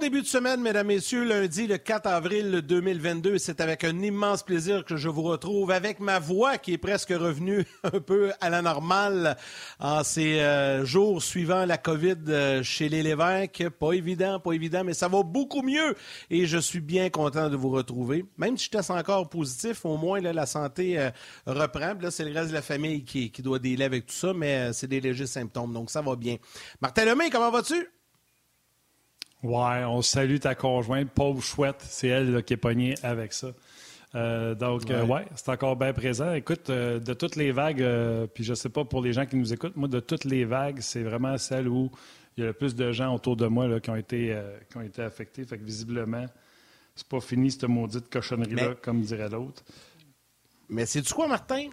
Début de semaine, mesdames, messieurs. Lundi, le 4 avril 2022. C'est avec un immense plaisir que je vous retrouve avec ma voix qui est presque revenue un peu à la normale en ces euh, jours suivant la COVID euh, chez les Lévesques. Pas évident, pas évident, mais ça va beaucoup mieux et je suis bien content de vous retrouver. Même si je teste encore positif, au moins la santé euh, reprend. Là, c'est le reste de la famille qui, qui doit délai avec tout ça, mais c'est des légers symptômes, donc ça va bien. Martin Lemay, comment vas-tu? Ouais, on salue ta conjointe, pauvre chouette, c'est elle qui est pognée avec ça. Euh, donc, euh, ouais, c'est encore bien présent. Écoute, euh, de toutes les vagues, puis je sais pas pour les gens qui nous écoutent, moi, de toutes les vagues, c'est vraiment celle où il y a le plus de gens autour de moi là, qui, ont été, qui ont été affectés. Fait que visiblement, c'est pas fini cette maudite cochonnerie-là, comme dirait l'autre. Mais c'est du quoi, Martin?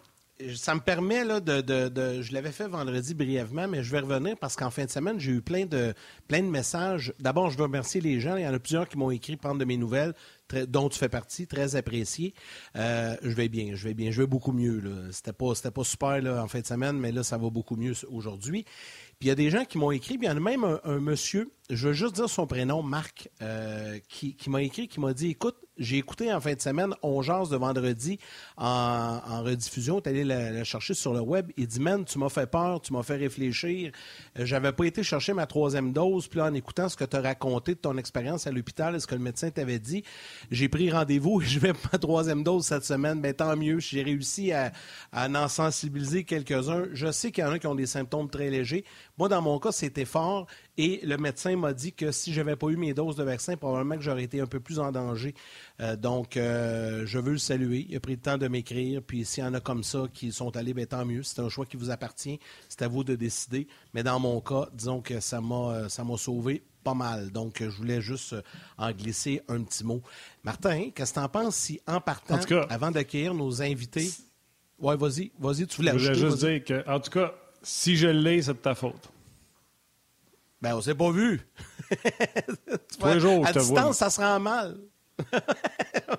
Ça me permet là, de, Je l'avais fait vendredi brièvement, mais je vais revenir parce qu'en fin de semaine, j'ai eu plein de, plein de messages. D'abord, je veux remercier les gens. Il y en a plusieurs qui m'ont écrit prendre de mes nouvelles, dont tu fais partie, très apprécié. Euh, je vais bien, je vais bien, je vais beaucoup mieux. C'était pas, pas super là, en fin de semaine, mais là, ça va beaucoup mieux aujourd'hui. Puis il y a des gens qui m'ont écrit, puis il y en a même un, monsieur, je veux juste dire son prénom, Marc, euh, qui, m'a écrit, qui m'a dit Écoute, j'ai écouté en fin de semaine On de vendredi en, rediffusion. Tu allé la, chercher sur le web. Il dit Man, tu m'as fait peur, tu m'as fait réfléchir. Euh, j'avais pas été chercher ma troisième dose. Puis là, en écoutant ce que tu as raconté de ton expérience à l'hôpital et ce que le médecin t'avait dit, j'ai pris rendez-vous et je vais ma troisième dose cette semaine. Ben, tant mieux. J'ai réussi à, à en sensibiliser quelques-uns. Je sais qu'il y en a qui ont des symptômes très légers. Moi, dans mon cas, c'était fort. Et le médecin m'a dit que si je n'avais pas eu mes doses de vaccin, probablement que j'aurais été un peu plus en danger. Euh, donc, euh, je veux le saluer. Il a pris le temps de m'écrire. Puis, s'il y en a comme ça qui sont allés, bien, tant mieux. C'est un choix qui vous appartient. C'est à vous de décider. Mais dans mon cas, disons que ça m'a, euh, sauvé pas mal. Donc, je voulais juste en glisser un petit mot. Martin, qu'est-ce que tu en penses si, en partant, avant d'accueillir nos invités. Oui, vas-y, vas-y, tu voulais Je voulais juste dire que, en tout cas, si je l'ai, c'est de ta faute. Ben, on s'est pas vu. Tous les jours, à distance, ça se rend mal.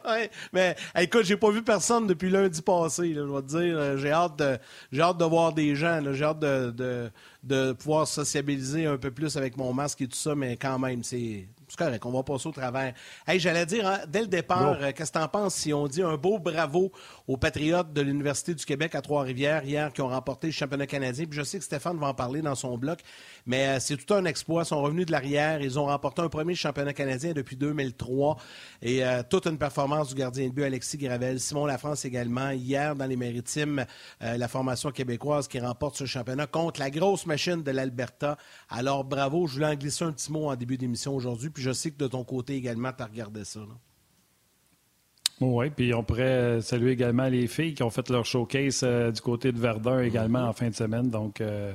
ouais, mais écoute, j'ai pas vu personne depuis lundi passé. je vais te dire, euh, j'ai hâte de, j'ai hâte de voir des gens. J'ai hâte de, de, de, pouvoir sociabiliser un peu plus avec mon masque et tout ça, mais quand même, c'est, c'est correct, on va passer au travers. Hey, j'allais dire, hein, dès le départ, euh, qu'est-ce que tu en penses si on dit un beau bravo aux Patriotes de l'Université du Québec à Trois-Rivières hier qui ont remporté le championnat canadien? Puis je sais que Stéphane va en parler dans son bloc, mais euh, c'est tout un exploit. Ils sont revenus de l'arrière. Ils ont remporté un premier championnat canadien depuis 2003 et euh, toute une performance du gardien de but Alexis Gravel. Simon Lafrance également. Hier, dans les Maritimes, la formation québécoise qui remporte ce championnat contre la grosse machine de l'Alberta. Alors bravo. Je voulais en glisser un petit mot en début d'émission aujourd'hui puis je sais que de ton côté également, tu as regardé ça. Oui, puis on pourrait saluer également les filles qui ont fait leur showcase euh, du côté de Verdun également en fin de semaine. Donc, euh,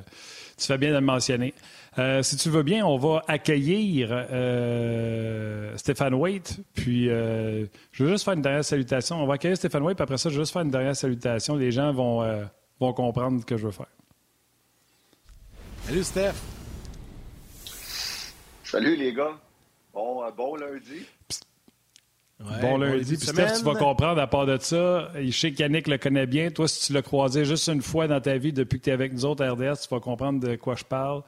tu fais bien de le mentionner. Euh, si tu veux bien, on va accueillir Stéphane Waite. Puis, je veux juste faire une dernière salutation. On va accueillir Stéphane Waite, puis après ça, je veux juste faire une dernière salutation. Les gens vont, vont comprendre ce que je veux faire. Salut, Steph. Salut, les gars. Bon, euh, bon lundi. bon lundi. Puis Steph, tu vas comprendre à part de ça. Je sais qu'Yannick le connaît bien. Toi, si tu l'as croisé juste une fois dans ta vie depuis que tu es avec nous autres à RDS, tu vas comprendre de quoi je parle.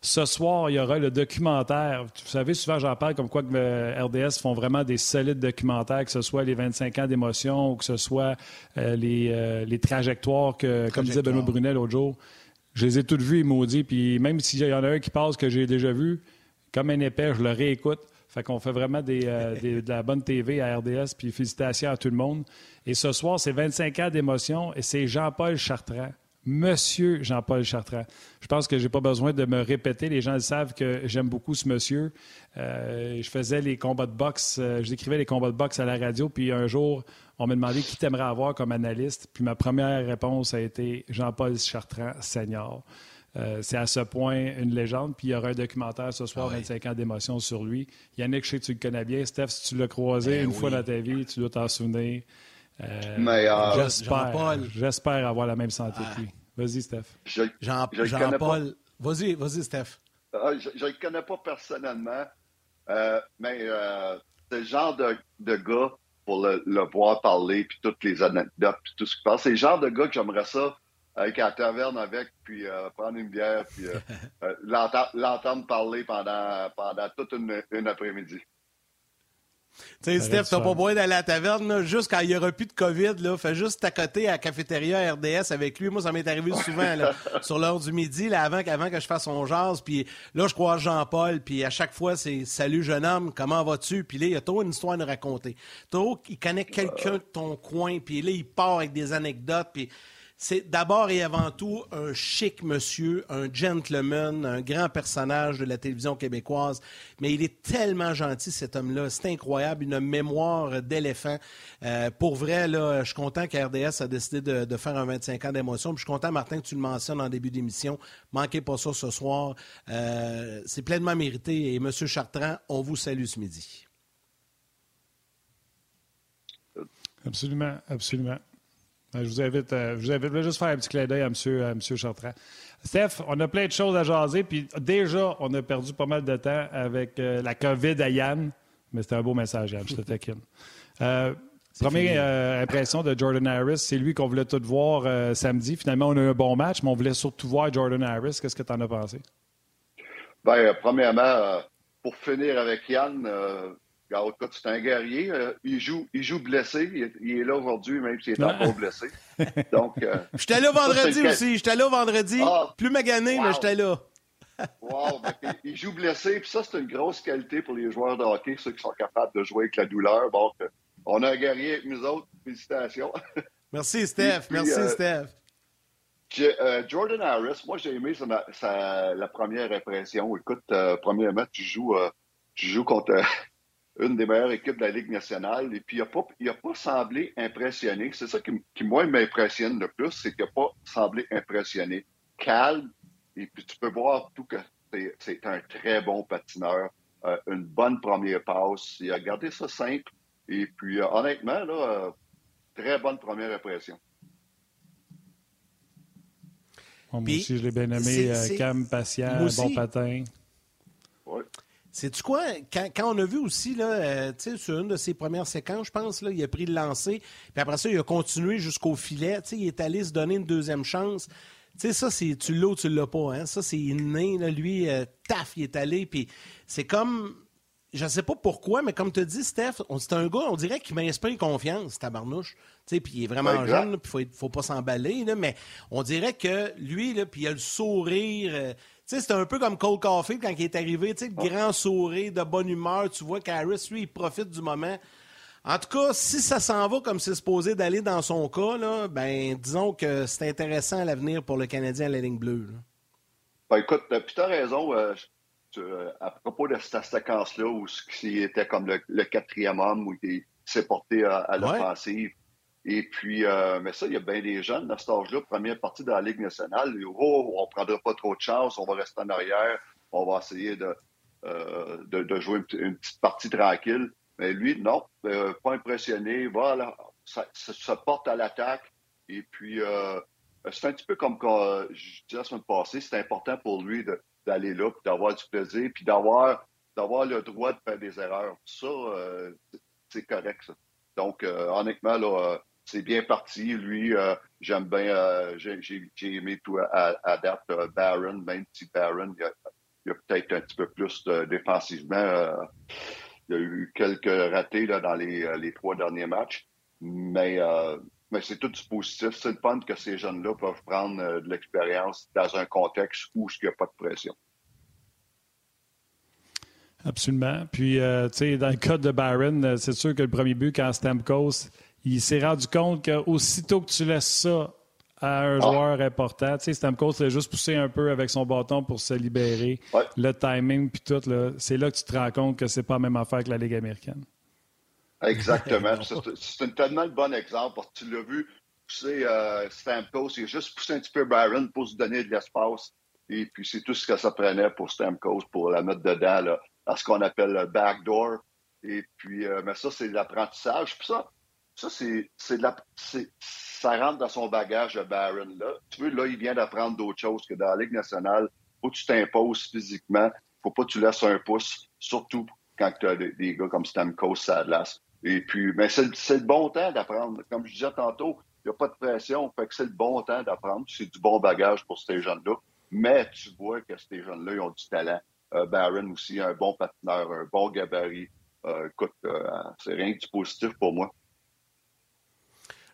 Ce soir, il y aura le documentaire. Vous savez, souvent, j'en parle comme quoi que euh, RDS font vraiment des solides documentaires, que ce soit les 25 ans d'émotion ou que ce soit euh, les, les, trajectoires que, comme disait Benoît Brunet l'autre jour. Je les ai toutes vues, et maudits. Puis même s'il y en a un qui passe que j'ai déjà vu, comme un épais, je le réécoute. Fait qu'on fait vraiment euh, des, de la bonne TV à RDS, puis félicitations à tout le monde. Et ce soir, c'est 25 ans d'émotion et c'est Jean-Paul Chartrand. Monsieur Jean-Paul Chartrand. Je pense que je n'ai pas besoin de me répéter. Les gens le savent que j'aime beaucoup ce monsieur. Euh, je faisais les combats de boxe, euh, je décrivais les combats de boxe à la radio, puis un jour, on m'a demandé qui t'aimerais avoir comme analyste. Puis ma première réponse a été Jean-Paul Chartrand, senior. Euh, c'est à ce point une légende. Puis il y aura un documentaire ce soir, 25 ah ans d'émotion sur lui. Yannick, je sais que tu le connais bien. Steph, si tu l'as croisé ben une fois dans ta vie, tu dois t'en souvenir. Euh, j'espère, j'espère avoir la même santé que lui. Vas-y, Steph. Jean-Paul. vas-y, vas-y, Steph. Ah, je ne le connais pas personnellement, euh, mais euh, c'est le genre de, de, gars pour le, voir parler, puis toutes les anecdotes, puis tout ce qui passe. C'est le genre de gars que j'aimerais ça avec la taverne avec, puis euh, prendre une bière, puis l'entendre parler pendant, pendant toute une après-midi. Tu sais, Steph, t'as pas besoin d'aller à la taverne, juste quand il n'y aura plus de COVID, là, fais juste à côté à la cafétéria RDS avec lui. Moi, ça m'est arrivé souvent, sur l'heure du midi, là, avant, avant que je fasse son jazz. Puis là, je croise Jean-Paul, puis à chaque fois, c'est Salut, jeune homme, comment vas-tu? Puis là, il y a trop une histoire à nous raconter. Trop, il connaît quelqu'un de ton coin, puis là, il part avec des anecdotes, puis c'est d'abord et avant tout un chic monsieur, un gentleman, un grand personnage de la télévision québécoise. Mais il est tellement gentil, cet homme-là. C'est incroyable, une mémoire d'éléphant. Euh, pour vrai, je suis content qu'RDS a décidé de, faire un 25 ans d'émotion. Je suis content, Martin, que tu le mentionnes en début d'émission. Manquez pas ça ce soir. Euh, c'est pleinement mérité. Et Monsieur Chartrand, on vous salue ce midi. Absolument, absolument. Ben, je vous invite, euh, je vous invite à juste faire un petit clin d'œil à M. À monsieur Chartrand. Steph, on a plein de choses à jaser, puis déjà, on a perdu pas mal de temps avec euh, la COVID à Yann, mais c'était un beau message, Yann, je te taquine. Euh, première impression de Jordan Harris, c'est lui qu'on voulait tout voir samedi. Finalement, on a eu un bon match, mais on voulait surtout voir Jordan Harris. Qu'est-ce que tu en as pensé? Bien, premièrement, pour finir avec Yann, Regarde, c'est un guerrier. Euh, il, joue, il joue blessé. Il est, là aujourd'hui, même s'il est encore blessé. Donc, euh, j'étais là vendredi aussi. J'étais là vendredi. Ah, Plus magané, mais j'étais là. wow, ben, il joue blessé. Puis ça, c'est une grosse qualité pour les joueurs de hockey, ceux qui sont capables de jouer avec la douleur. Donc, on a un guerrier avec nous autres. Félicitations. Merci, Steph. Merci, euh, Steph. Jordan Harris, moi j'ai aimé la première impression. Écoute, premier match, tu joues, tu joues contre une des meilleures équipes de la Ligue nationale. Et puis, il n'a pas, pas semblé impressionné. C'est ça qui, qui moi, m'impressionne le plus, c'est qu'il n'a pas semblé impressionné. Calme, et puis tu peux voir tout que c'est un très bon patineur, euh, une bonne première passe. Il a gardé ça simple. Et puis, euh, honnêtement, là, euh, très bonne première impression. moi aussi, je l'ai bien aimé. Cam, patient, bon patin. Oui. C'est-tu quoi? Quand, on a vu aussi, là, euh, sur une de ses premières séquences, je pense, là, il a pris le lancer, puis après ça, il a continué jusqu'au filet. il est allé se donner une deuxième chance. Tu sais, ça, c'est tu l'as ou tu l'as pas. Hein? Ça, c'est inné. Là, lui, euh, taf, il est allé. Puis c'est comme. Je sais pas pourquoi, mais comme tu dis, Steph, c'est un gars, on dirait qu'il m'inspire confiance, tabarnouche. Puis il est vraiment jeune, puis il faut, faut pas s'emballer. Mais on dirait que lui, puis il a le sourire. Euh, sais, c'est un peu comme Cole Caulfield quand il est arrivé, tu sais, grand sourire, de bonne humeur. Tu vois qu'Harris, lui, il profite du moment. En tout cas, si ça s'en va comme c'est supposé d'aller dans son cas, là, ben, disons que c'est intéressant à l'avenir pour le Canadien à la ligne bleue. Ben, écoute, euh, puis tu as raison. Euh, euh, à propos de cette séquence-là, où il était comme le, quatrième homme, où il s'est porté à, l'offensive. Et puis, euh, mais ça, il y a bien des jeunes à cet âge-là, première partie de la Ligue nationale. Oh, on ne prendra pas trop de chance, on va rester en arrière, on va essayer de, euh, de, jouer une, petite partie tranquille. Mais lui, non, euh, pas impressionné. Voilà, ça, se porte à l'attaque. Et puis, c'est un petit peu comme quand je disais la semaine passée, c'est important pour lui d'aller là, puis d'avoir du plaisir, puis d'avoir d'avoir le droit de faire des erreurs. Ça, c'est correct, ça. Donc, honnêtement, là, c'est bien parti. Lui, euh, j'aime bien, euh, j'ai aimé tout à, date euh, Barron, même si Barron, il y a, peut-être un petit peu plus défensivement. il y a eu quelques ratés là, dans les, trois derniers matchs. Mais, mais c'est tout du positif. C'est le fun que ces jeunes-là peuvent prendre de l'expérience dans un contexte où il n'y a pas de pression. Absolument. Puis, tu sais, dans le cas de Barron, c'est sûr que le premier but, quand Stamkos il s'est rendu compte qu'aussitôt que tu laisses ça à un ah. joueur important, tu sais, Stamkos l'a juste poussé un peu avec son bâton pour se libérer. Le timing, puis tout, c'est là que tu te rends compte que c'est pas la même affaire que la Ligue américaine. Exactement. c'est un tellement bon exemple parce que tu l'as vu pousser euh, Stamkos, il a juste poussé un petit peu Byron pour se donner de l'espace. Et puis, c'est tout ce que ça prenait pour Stamkos pour la mettre dedans, là, à ce qu'on appelle le backdoor. Et puis, euh, mais ça, c'est l'apprentissage. Puis ça, ça, c'est de la. Ça rentre dans son bagage de Barron. Là. Tu veux, là, il vient d'apprendre d'autres choses que dans la Ligue nationale. Faut que tu t'imposes physiquement. Faut pas que tu laisses un pouce, surtout quand tu as des, gars comme Stamkos, Sadlas. Et puis, mais c'est le bon temps d'apprendre. Comme je disais tantôt, il n'y a pas de pression. Fait que c'est le bon temps d'apprendre. C'est du bon bagage pour ces jeunes-là. Mais tu vois que ces jeunes-là, ils ont du talent. Euh, Barron aussi, un bon patineur, un bon gabarit. Euh, écoute, euh, c'est rien que du positif pour moi.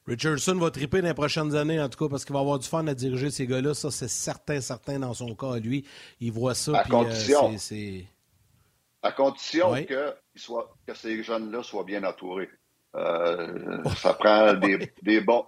Richardson va triper dans les prochaines années, en tout cas, parce qu'il va avoir du fun à diriger ces gars-là. Ça, c'est certain, certain dans son cas. Lui, il voit ça. À condition, à condition que, soit, que ces jeunes-là soient bien entourés. ça prend des, bons,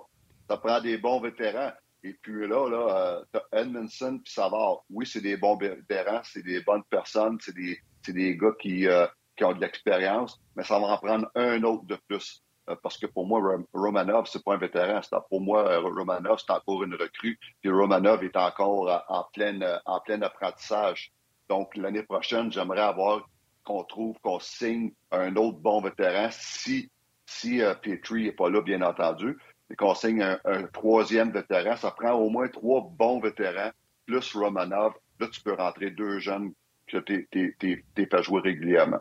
ça prend des bons vétérans. Et puis là, là, euh, Edmondson puis Savard, oui, c'est des bons vétérans, c'est des bonnes personnes, c'est des, des gars qui, euh, qui ont de l'expérience, mais ça va en prendre un autre de plus. Euh, parce que pour moi, Romanov, c'est pas un vétéran. Pour moi, Romanov, c'est encore une recrue. Puis Romanov est encore en plein, en plein apprentissage. Donc, l'année prochaine, j'aimerais avoir qu'on trouve, qu'on signe un autre bon vétéran si, Petrie n'est pas là, bien entendu et qu'on signe un, troisième vétéran, ça prend au moins trois bons vétérans, plus Romanov. Là, tu peux rentrer deux jeunes que tu es fait jouer régulièrement.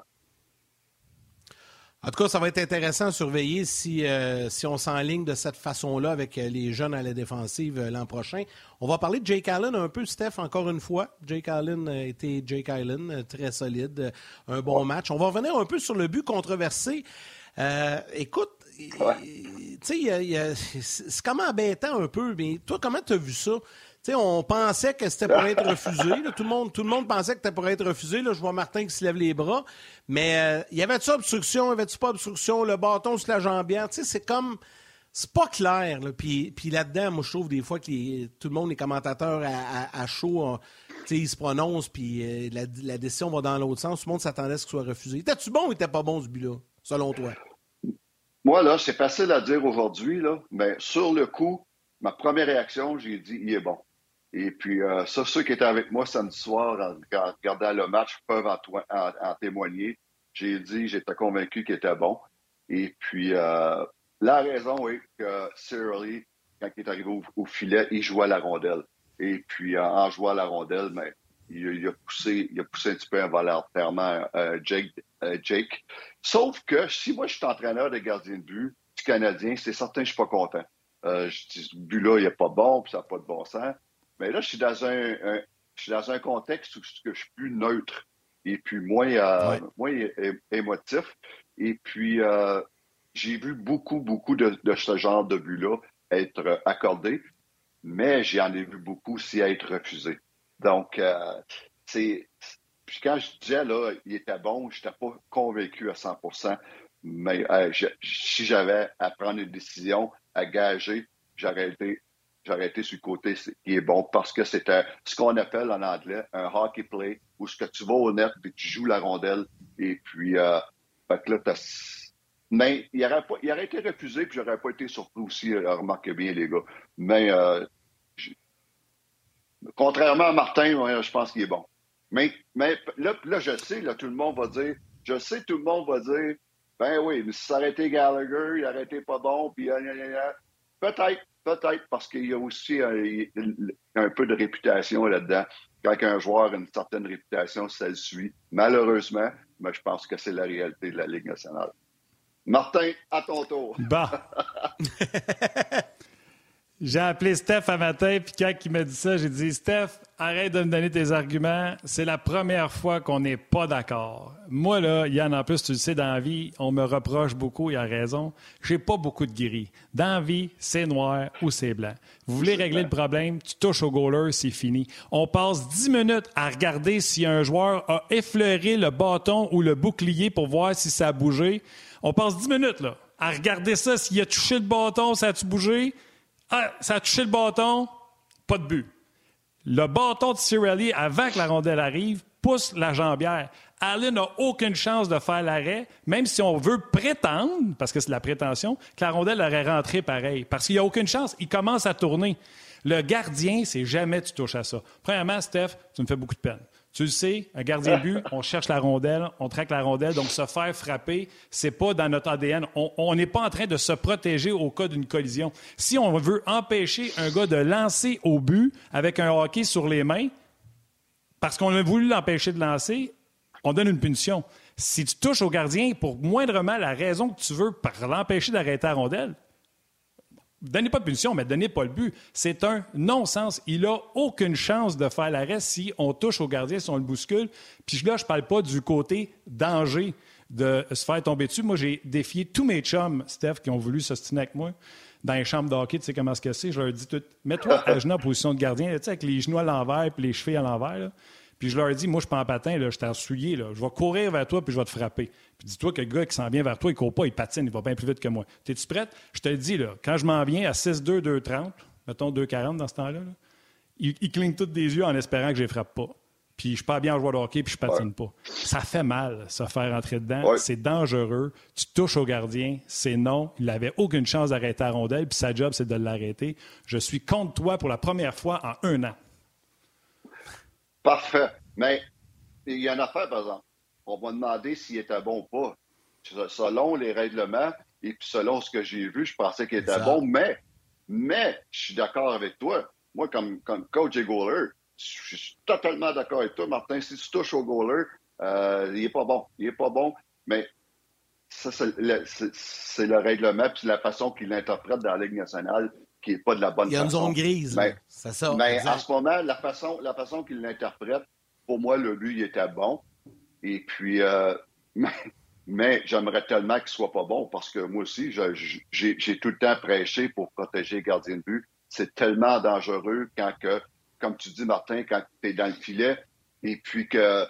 En tout cas, ça va être intéressant à surveiller si, euh, si on s'enligne de cette façon-là avec euh, les jeunes à la défensive euh, l'an prochain. On va parler de Jake Allen un peu, Steph, encore une fois. Jake Allen a été Jake Allen, très solide, un bon match. On va revenir un peu sur le but controversé. écoute, c'est comme embêtant un peu, mais toi, comment tu as vu ça? On pensait que c'était pour être refusé. Tout, le monde, pensait que c'était pour être refusé. Là, je vois Martin qui se lève les bras. Mais euh, y avait-tu obstruction? Y avait-tu pas obstruction? Le bâton sur la jambière? C'est comme... C'est pas clair. Puis, puis là-dedans, moi, je trouve des fois que tout le monde, les commentateurs à, chaud, ils se prononcent, puis euh, la, décision va dans l'autre sens. Tout le monde s'attendait à ce qu'il soit refusé. Était-tu bon ou était pas bon, ce but-là, selon toi? Moi, là, c'est facile à dire aujourd'hui, mais sur le coup, ma première réaction, j'ai dit, il est bon. Et puis, euh, ça, ceux qui étaient avec moi samedi soir en, regardant le match peuvent en, témoigner. J'ai dit, j'étais convaincu qu'il était bon. Et puis, euh, la raison est que Lee, quand il est arrivé au, filet, il jouait à la rondelle. Et puis, en jouant à la rondelle, mais il, a poussé, il a poussé un petit peu involontairement euh, Jake, Jake. Sauf que si moi je suis entraîneur de gardien de but du Canadien, c'est certain que je suis pas content. Je dis ce but-là, il n'est pas bon, puis ça n'a pas de bon sens. Mais là, je suis dans un, je suis dans un contexte où je suis plus neutre et puis moins, moins émotif. Et puis j'ai vu beaucoup, beaucoup de, de ce genre de but-là être accordé, mais j'en ai vu beaucoup aussi être refusé. Donc, euh, c'est. Puis quand je disais, là, il était bon, je n'étais pas convaincu à 100% mais euh, si j'avais à prendre une décision, à gager, j'aurais été, été sur le côté qui est bon parce que c'était ce qu'on appelle en anglais un hockey play où ce que tu vas au net et tu joues la rondelle et puis euh, que là, mais il aurait, pas, il aurait été refusé puis j'aurais pas été surpris aussi, euh, remarquez bien les gars. Mais euh, Contrairement à Martin, je pense qu'il est bon. Mais, mais là, là, je sais, là, tout le monde va dire, je sais, tout le monde va dire, ben oui, mais si ça Gallagher, il aurait été pas bon, puis peut-être, peut-être, parce qu'il y a aussi un, peu de réputation là-dedans. Quand un joueur a une certaine réputation, ça le suit. Malheureusement, mais je pense que c'est la réalité de la Ligue nationale. Martin, à ton tour. Bon. J'ai appelé Steph un matin, puis quand il m'a dit ça, j'ai dit Steph, arrête de me donner tes arguments. C'est la première fois qu'on n'est pas d'accord. Moi, là, Yann, en plus, tu le sais, dans la vie, on me reproche beaucoup, il a raison. J'ai pas beaucoup de gris. Dans la vie, c'est noir ou c'est blanc. Vous voulez régler le problème, tu touches au goaler, c'est fini. On passe dix minutes à regarder si un joueur a effleuré le bâton ou le bouclier pour voir si ça a bougé. On passe dix minutes, là, à regarder ça, s'il a touché le bâton, ça a-tu bougé? Ah, ça a touché le bâton, pas de but. Le bâton de Cirelli, avant que la rondelle arrive, pousse la jambière. Allen n'a aucune chance de faire l'arrêt, même si on veut prétendre, parce que c'est la prétention, que la rondelle aurait rentré pareil. Parce qu'il n'y a aucune chance. Il commence à tourner. Le gardien, c'est jamais tu touches à ça. Premièrement, Steph, tu me fais beaucoup de peine. Tu le sais, un gardien but, on cherche la rondelle, on traque la rondelle, donc se faire frapper, c'est pas dans notre ADN. On n'est pas en train de se protéger au cas d'une collision. Si on veut empêcher un gars de lancer au but avec un hockey sur les mains, parce qu'on a voulu l'empêcher de lancer, on donne une punition. Si tu touches au gardien pour moindrement la raison que tu veux pour l'empêcher d'arrêter la rondelle, Donnez pas de punition, mais donnez pas le but. C'est un non-sens. Il n'a aucune chance de faire l'arrêt si on touche au gardien, si on le bouscule. Puis là, je parle pas du côté danger de se faire tomber dessus. Moi, j'ai défié tous mes chums, Steph, qui ont voulu s'ostiner avec moi dans les chambres d'hockey. Tu sais comment c'est? Je leur dit tout, mets-toi à genoux en position de gardien, tu sais, avec les genoux à l'envers puis les chevilles à l'envers. Puis je leur ai dit, moi, je suis pas en patin, là, je t'ai souillé, là. je vais courir vers toi puis je vais te frapper. Puis dis-toi que le gars qui s'en vient vers toi, il court pas, il patine, il va bien plus vite que moi. T'es-tu prête? Je te le dis, là, quand je m'en viens à 6-2, 2-30, mettons 2-40 dans ce temps-là, il, cligne tous des yeux en espérant que je ne frappe pas. Puis je suis pas bien en joueur de hockey, puis je patine pas. Ça fait mal, se faire entrer dedans. C'est dangereux. Tu touches au gardien, c'est non. Il n'avait aucune chance d'arrêter la rondelle, puis sa job, c'est de l'arrêter. Je suis contre toi pour la première fois en un an. Parfait. Mais il y a une affaire, par exemple. On va demander s'il était bon ou pas. Selon les règlements et puis selon ce que j'ai vu, je pensais qu'il était bon. Mais, mais, je suis d'accord avec toi. Moi, comme, comme coach et goaler, je suis totalement d'accord avec toi, Martin. Si tu touches au goaler, euh, il n'est pas bon. Il n'est pas bon. Mais ça, c'est le, règlement puis la façon qu'il l'interprète dans la Ligue nationale qui n'est pas de la bonne façon. Il y a une zone grise. c'est ça. Mais en ce moment, la façon, la façon qu'il l'interprète, pour moi, le but, il était bon. Et puis, euh, mais, j'aimerais tellement qu'il soit pas bon parce que moi aussi, j'ai tout le temps prêché pour protéger les gardiens de but. C'est tellement dangereux quand que, comme tu dis, Martin, quand tu es dans le filet et puis que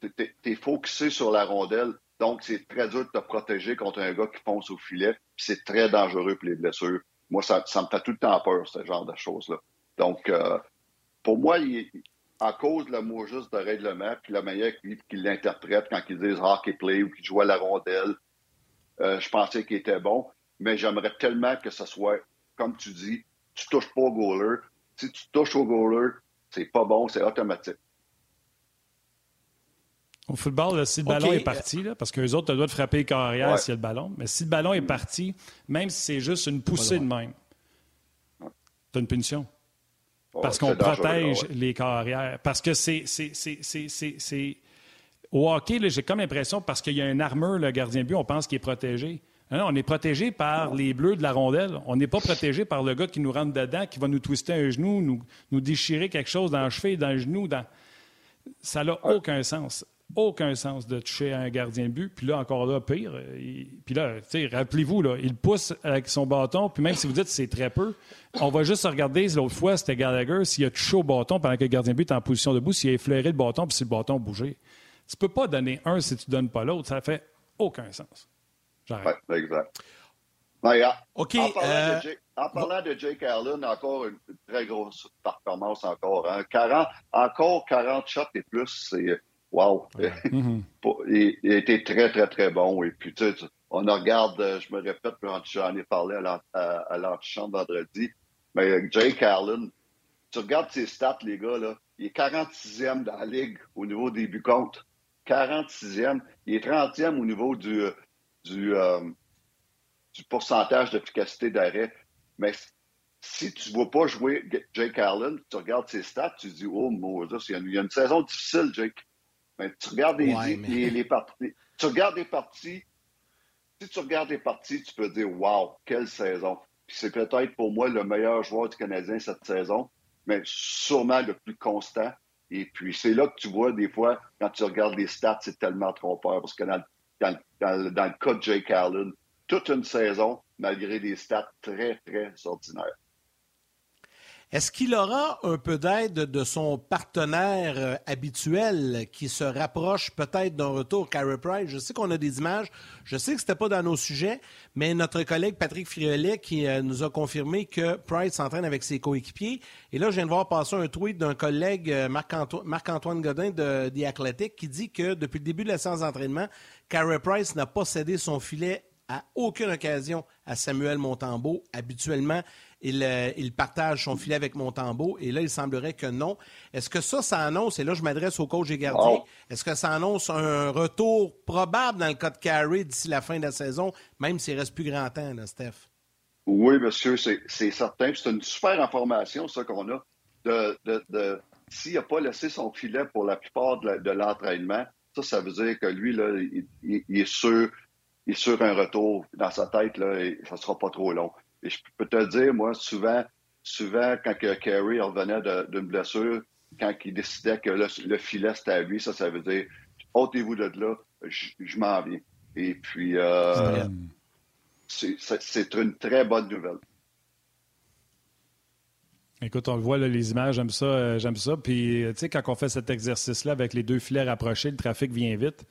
tu es, focusé sur la rondelle. Donc, c'est très dur de te protéger contre un gars qui fonce au filet. C'est très dangereux pour les blessures. Moi, ça, me fait tout le temps peur, ce genre de choses-là. Donc, euh, pour moi, à cause de le mot juste de règlement, puis la manière qu'il l'interprète quand ils disent hockey play ou qu'il joue à la rondelle, euh, je pensais qu'il était bon. Mais j'aimerais tellement que ce soit, comme tu dis, tu touches pas au goaler. Si tu touches au goaler, c'est pas bon, c'est automatique. Au football, si le ballon est parti, là, parce qu'eux autres, tu dois de frapper carrière s'il y a le ballon, mais si le ballon est parti, même si c'est juste une poussée de même, tu as une punition. Parce qu'on protège les carrières. Parce que c'est. Au hockey, j'ai comme l'impression, parce qu'il y a un armure, le gardien but, on pense qu'il est protégé. Non, on est protégé par les bleus de la rondelle. On n'est pas protégé par le gars qui nous rentre dedans, qui va nous twister un genou, nous, nous déchirer quelque chose dans le cheveu, dans le genou. Dans... Ça n'a aucun sens aucun sens de toucher un gardien de but. Puis là, encore là, pire. puis là, rappelez-vous, là, il pousse avec son bâton. Puis même si vous dites que c'est très peu, on va juste regarder l'autre fois, c'était Gallagher, s'il a touché au bâton pendant que le gardien de but est en position debout, s'il a effleuré le bâton, puis si le bâton bougeait. Tu peux pas donner un si tu donnes pas l'autre. Ça fait aucun sens. J'arrête. exact. OK. En parlant, de euh, Jake, en parlant, de Jake, Allen, encore une, très grosse performance encore. Hein. 40, encore 40 shots et plus, c'est wow! Mm-hmm. il, a été très, très, très bon. Et puis, tu sais, on regarde, euh, je me répète, j'en ai parlé à l'antichambre vendredi, mais euh, Jake Allen, tu regardes ses stats, les gars, là, il est 46e dans la ligue au niveau des buts contre. 46e. Il est 30e au niveau du, euh, du, du pourcentage d'efficacité d'arrêt. Mais si tu ne vois pas jouer Jake Allen, tu regardes ses stats, tu dis, oh mon Dieu, il y a une saison difficile, Jake. Mais tu regardes les, parties. Tu regardes les parties. Si tu regardes les parties, tu peux dire Wow, quelle saison! c'est peut-être pour moi le meilleur joueur du Canadien cette saison, mais sûrement le plus constant. Et puis c'est là que tu vois des fois, quand tu regardes les stats, c'est tellement trompeur. Parce que dans, dans, dans le cas de Jake Allen, toute une saison, malgré des stats très, très ordinaires. Est-ce qu'il aura un peu d'aide de son partenaire euh, habituel qui se rapproche peut-être d'un retour Carey Price? Je sais qu'on a des images, je sais que ce n'était pas dans nos sujets, mais notre collègue Patrick Friolet qui euh, nous a confirmé que Price s'entraîne avec ses coéquipiers. Et là, je viens de voir passer un tweet d'un collègue, euh, Marc-Antoine Godin de The Athletic, qui dit que depuis le début de la séance d'entraînement, Carey Price n'a pas cédé son filet à aucune occasion à Samuel Montembeau. Habituellement, il, euh, il partage son filet avec Montembeau. Et là, il semblerait que non. Est-ce que ça, ça annonce, et là, je m'adresse au coach et gardien, est-ce que ça annonce un retour probable dans le cas de Carey d'ici la fin de la saison, même s'il reste plus grand temps, là, Steph? Oui, monsieur, c'est certain. C'est une super information, ça, qu'on a. De, de, S'il n'a pas laissé son filet pour la plupart de l'entraînement, ça, ça veut dire que lui, là, il, est sûr, il est sur un retour dans sa tête, là, et ça ne sera pas trop long. Et je peux te dire, moi, souvent, souvent quand que Kerry revenait d'une blessure, quand il décidait que le, filet c'était à lui, ça, ça veut dire ôtez-vous de là, je, m'en viens. Et puis, euh, c'est une très bonne nouvelle. Écoute, on le voit, les images, j'aime ça. Euh, j'aime ça. Puis, euh, tu sais, quand on fait cet exercice-là avec les deux filets rapprochés, le trafic vient vite.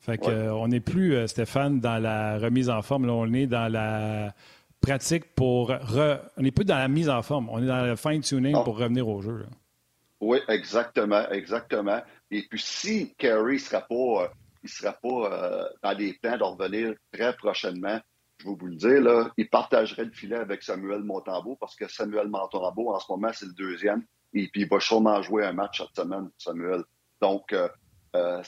Fait que, euh, on n'est plus, Stéphane, dans la remise en forme. Là, on est dans la pratique pour. On n'est plus dans la mise en forme. On est dans le fine-tuning ah. pour revenir au jeu. Oui, exactement, exactement. Et puis, si Kerry ne sera pas, il sera pas dans les plans de revenir très prochainement, je vais vous le dire, là, il partagerait le filet avec Samuel Montambeau parce que Samuel Montambeau, en ce moment, c'est le deuxième. Et puis, il va sûrement jouer un match cette semaine, Samuel. Donc, euh, euh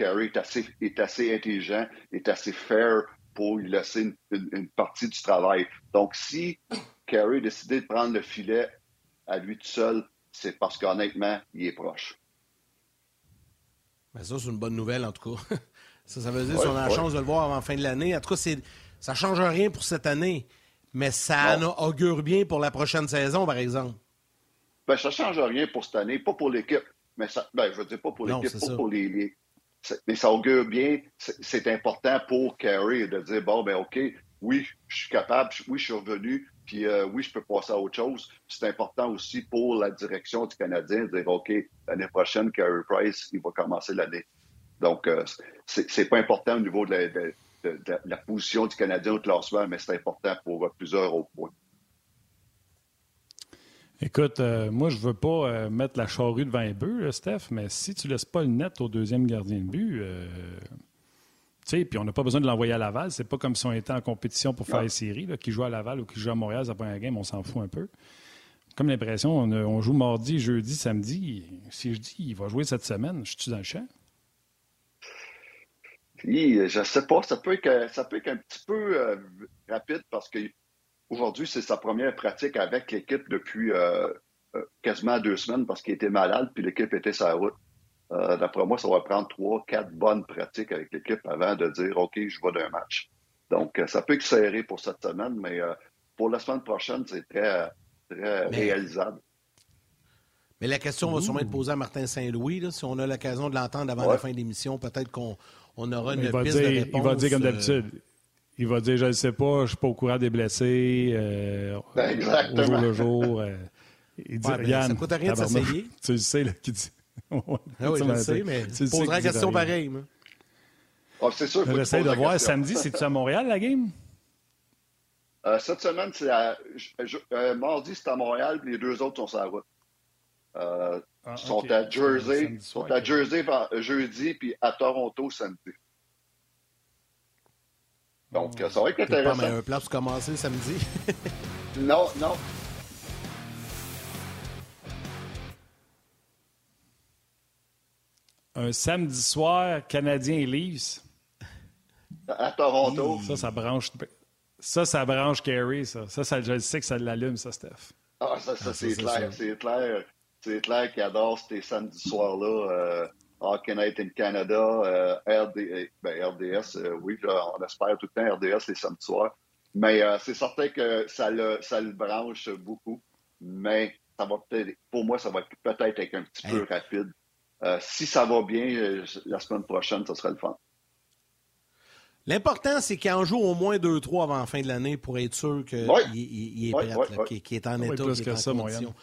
est assez, est assez intelligent, est assez fair pour lui laisser une, partie du travail. Donc, si Carey décidé de prendre le filet à lui tout seul, c'est parce qu'honnêtement, il est proche. Mais ça, c'est une bonne nouvelle, en tout cas. Ça, ça veut dire qu'on a la chance de le voir avant la fin de l'année. En tout cas, ça ne change rien pour cette année, mais ça augure bien pour la prochaine saison, par exemple. Ben, ça ne change rien pour cette année, pas pour l'équipe. Mais ça, ben, je veux dire pas pour l'équipe, pas pour les, Mais ça augure bien. C'est important pour Carey de dire bon, ben OK, oui, je suis capable, oui, je suis revenu, puis euh, oui, je peux passer à autre chose. C'est important aussi pour la direction du Canadien de dire OK, l'année prochaine, Carey Price, il va commencer l'année. Donc, euh, c'est pas important au niveau de la, position du Canadien au classement, mais c'est important pour plusieurs autres points. Écoute, euh, moi, je veux pas euh, mettre la charrue devant les bœufs, Steph, mais si tu laisses pas le net au deuxième gardien de but, tu sais, puis on n'a pas besoin de l'envoyer à Laval. C'est pas comme si on était en compétition pour faire les séries, qui joue à Laval ou qui joue à Montréal, ça prend un game, on s'en fout un peu. Comme l'impression, on, on, joue mardi, jeudi, samedi. Si je dis il va jouer cette semaine, je suis dans le champ? Oui, je sais pas, ça peut être, ça peut être un petit peu euh, rapide parce que aujourd'hui, c'est sa première pratique avec l'équipe depuis euh, euh, quasiment deux semaines parce qu'il était malade puis l'équipe était la route. D'après moi, ça va prendre trois, quatre bonnes pratiques avec l'équipe avant de dire OK, je vais d'un match. Donc, ça peut être serré pour cette semaine, mais pour la semaine prochaine, c'est très, très réalisable. Mais la question va sûrement être posée à Martin Saint-Louis. Si on a l'occasion de l'entendre avant la fin de l'émission, peut-être qu'on on aura une piste dire, de réponse. Il va dire comme euh, d'habitude. Il va dire, je ne sais pas, je ne suis pas au courant des blessés. Euh, ben, Exactement. Au jour le jour. Euh, il dit, ouais, ben, ça ne coûte rien de s'essayer. Tu le sais, là, qui dit. ah oui, je le sais, mais tu poseras la question pareille. Oh, c'est sûr. J'essaie de voir samedi, c'est-tu à Montréal, la game? Euh, cette semaine, c'est à, euh, mardi, c'est à Montréal, puis les deux autres sont sur la route. Euh, ah, sont à Jersey, sont à Jersey jeudi, puis à Toronto samedi. Donc, ça va être intéressant. Pas un plan pour commencer samedi. non, non. Un samedi soir, Canadien Leafs. À Toronto. Ça, ça branche. Ça, ça branche Carey, ça. Ça, ça je sais que ça l'allume, ça, Steph. Ah, ça, ça, ah, c'est clair. C'est clair c'est clair qu'ils adorent ces samedis soirs-là. Euh, Hockey Night in Canada, euh, RD, ben, RDS, euh, oui, on espère tout le temps RDS les samedis soirs. Mais euh, c'est certain que ça le, ça le branche beaucoup. Mais ça va peut-être, pour moi, ça va peut-être être un petit peu rapide. si ça va bien, la semaine prochaine, ça sera le fun. L'important, c'est qu'il en joue au moins 2-3 avant la fin de l'année pour être sûr qu'il il, est prêt, qu'il est en état, qu'il est en condition.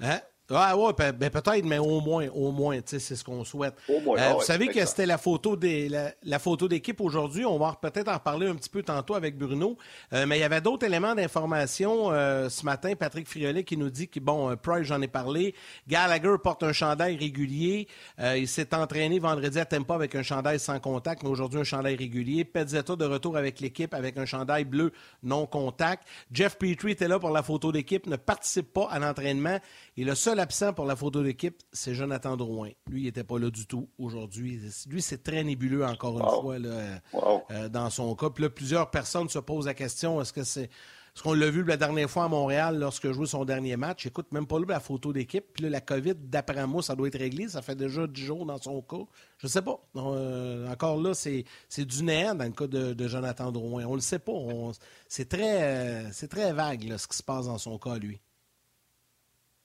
Hein? Ah ouais, ben, peut-être, mais au moins, au moins, c'est ce qu'on souhaite. Au moins, euh, vous savez que c'était la photo des la, photo d'équipe aujourd'hui. On va peut-être en reparler un petit peu tantôt avec Bruno. Euh, mais il y avait d'autres éléments d'information euh, ce matin. Patrick Friolet qui nous dit que bon, Price, j'en ai parlé. Gallagher porte un chandail régulier. il s'est entraîné vendredi à Tempa avec un chandail sans contact, mais aujourd'hui un chandail régulier. Pezzetta de retour avec l'équipe avec un chandail bleu non contact. Jeff Petrie était là pour la photo d'équipe, ne participe pas à l'entraînement. Et le seul absent pour la photo d'équipe, c'est Jonathan Drouin. Lui, il n'était pas là du tout aujourd'hui. Lui, c'est très nébuleux, encore une fois, là, euh, dans son cas. Puis là, plusieurs personnes se posent la question est-ce que c'est. ce qu'on l'a vu la dernière fois à Montréal lorsque joué son dernier match? Écoute, même pas là la photo d'équipe. Puis là, la COVID, d'après moi, ça doit être réglé. Ça fait déjà 10 jours dans son cas. Je ne sais pas. Euh, encore là, c'est, du néant dans le cas de, Jonathan Drouin. On ne le sait pas. c'est, très, euh, c'est très vague ce qui se passe dans son cas, lui.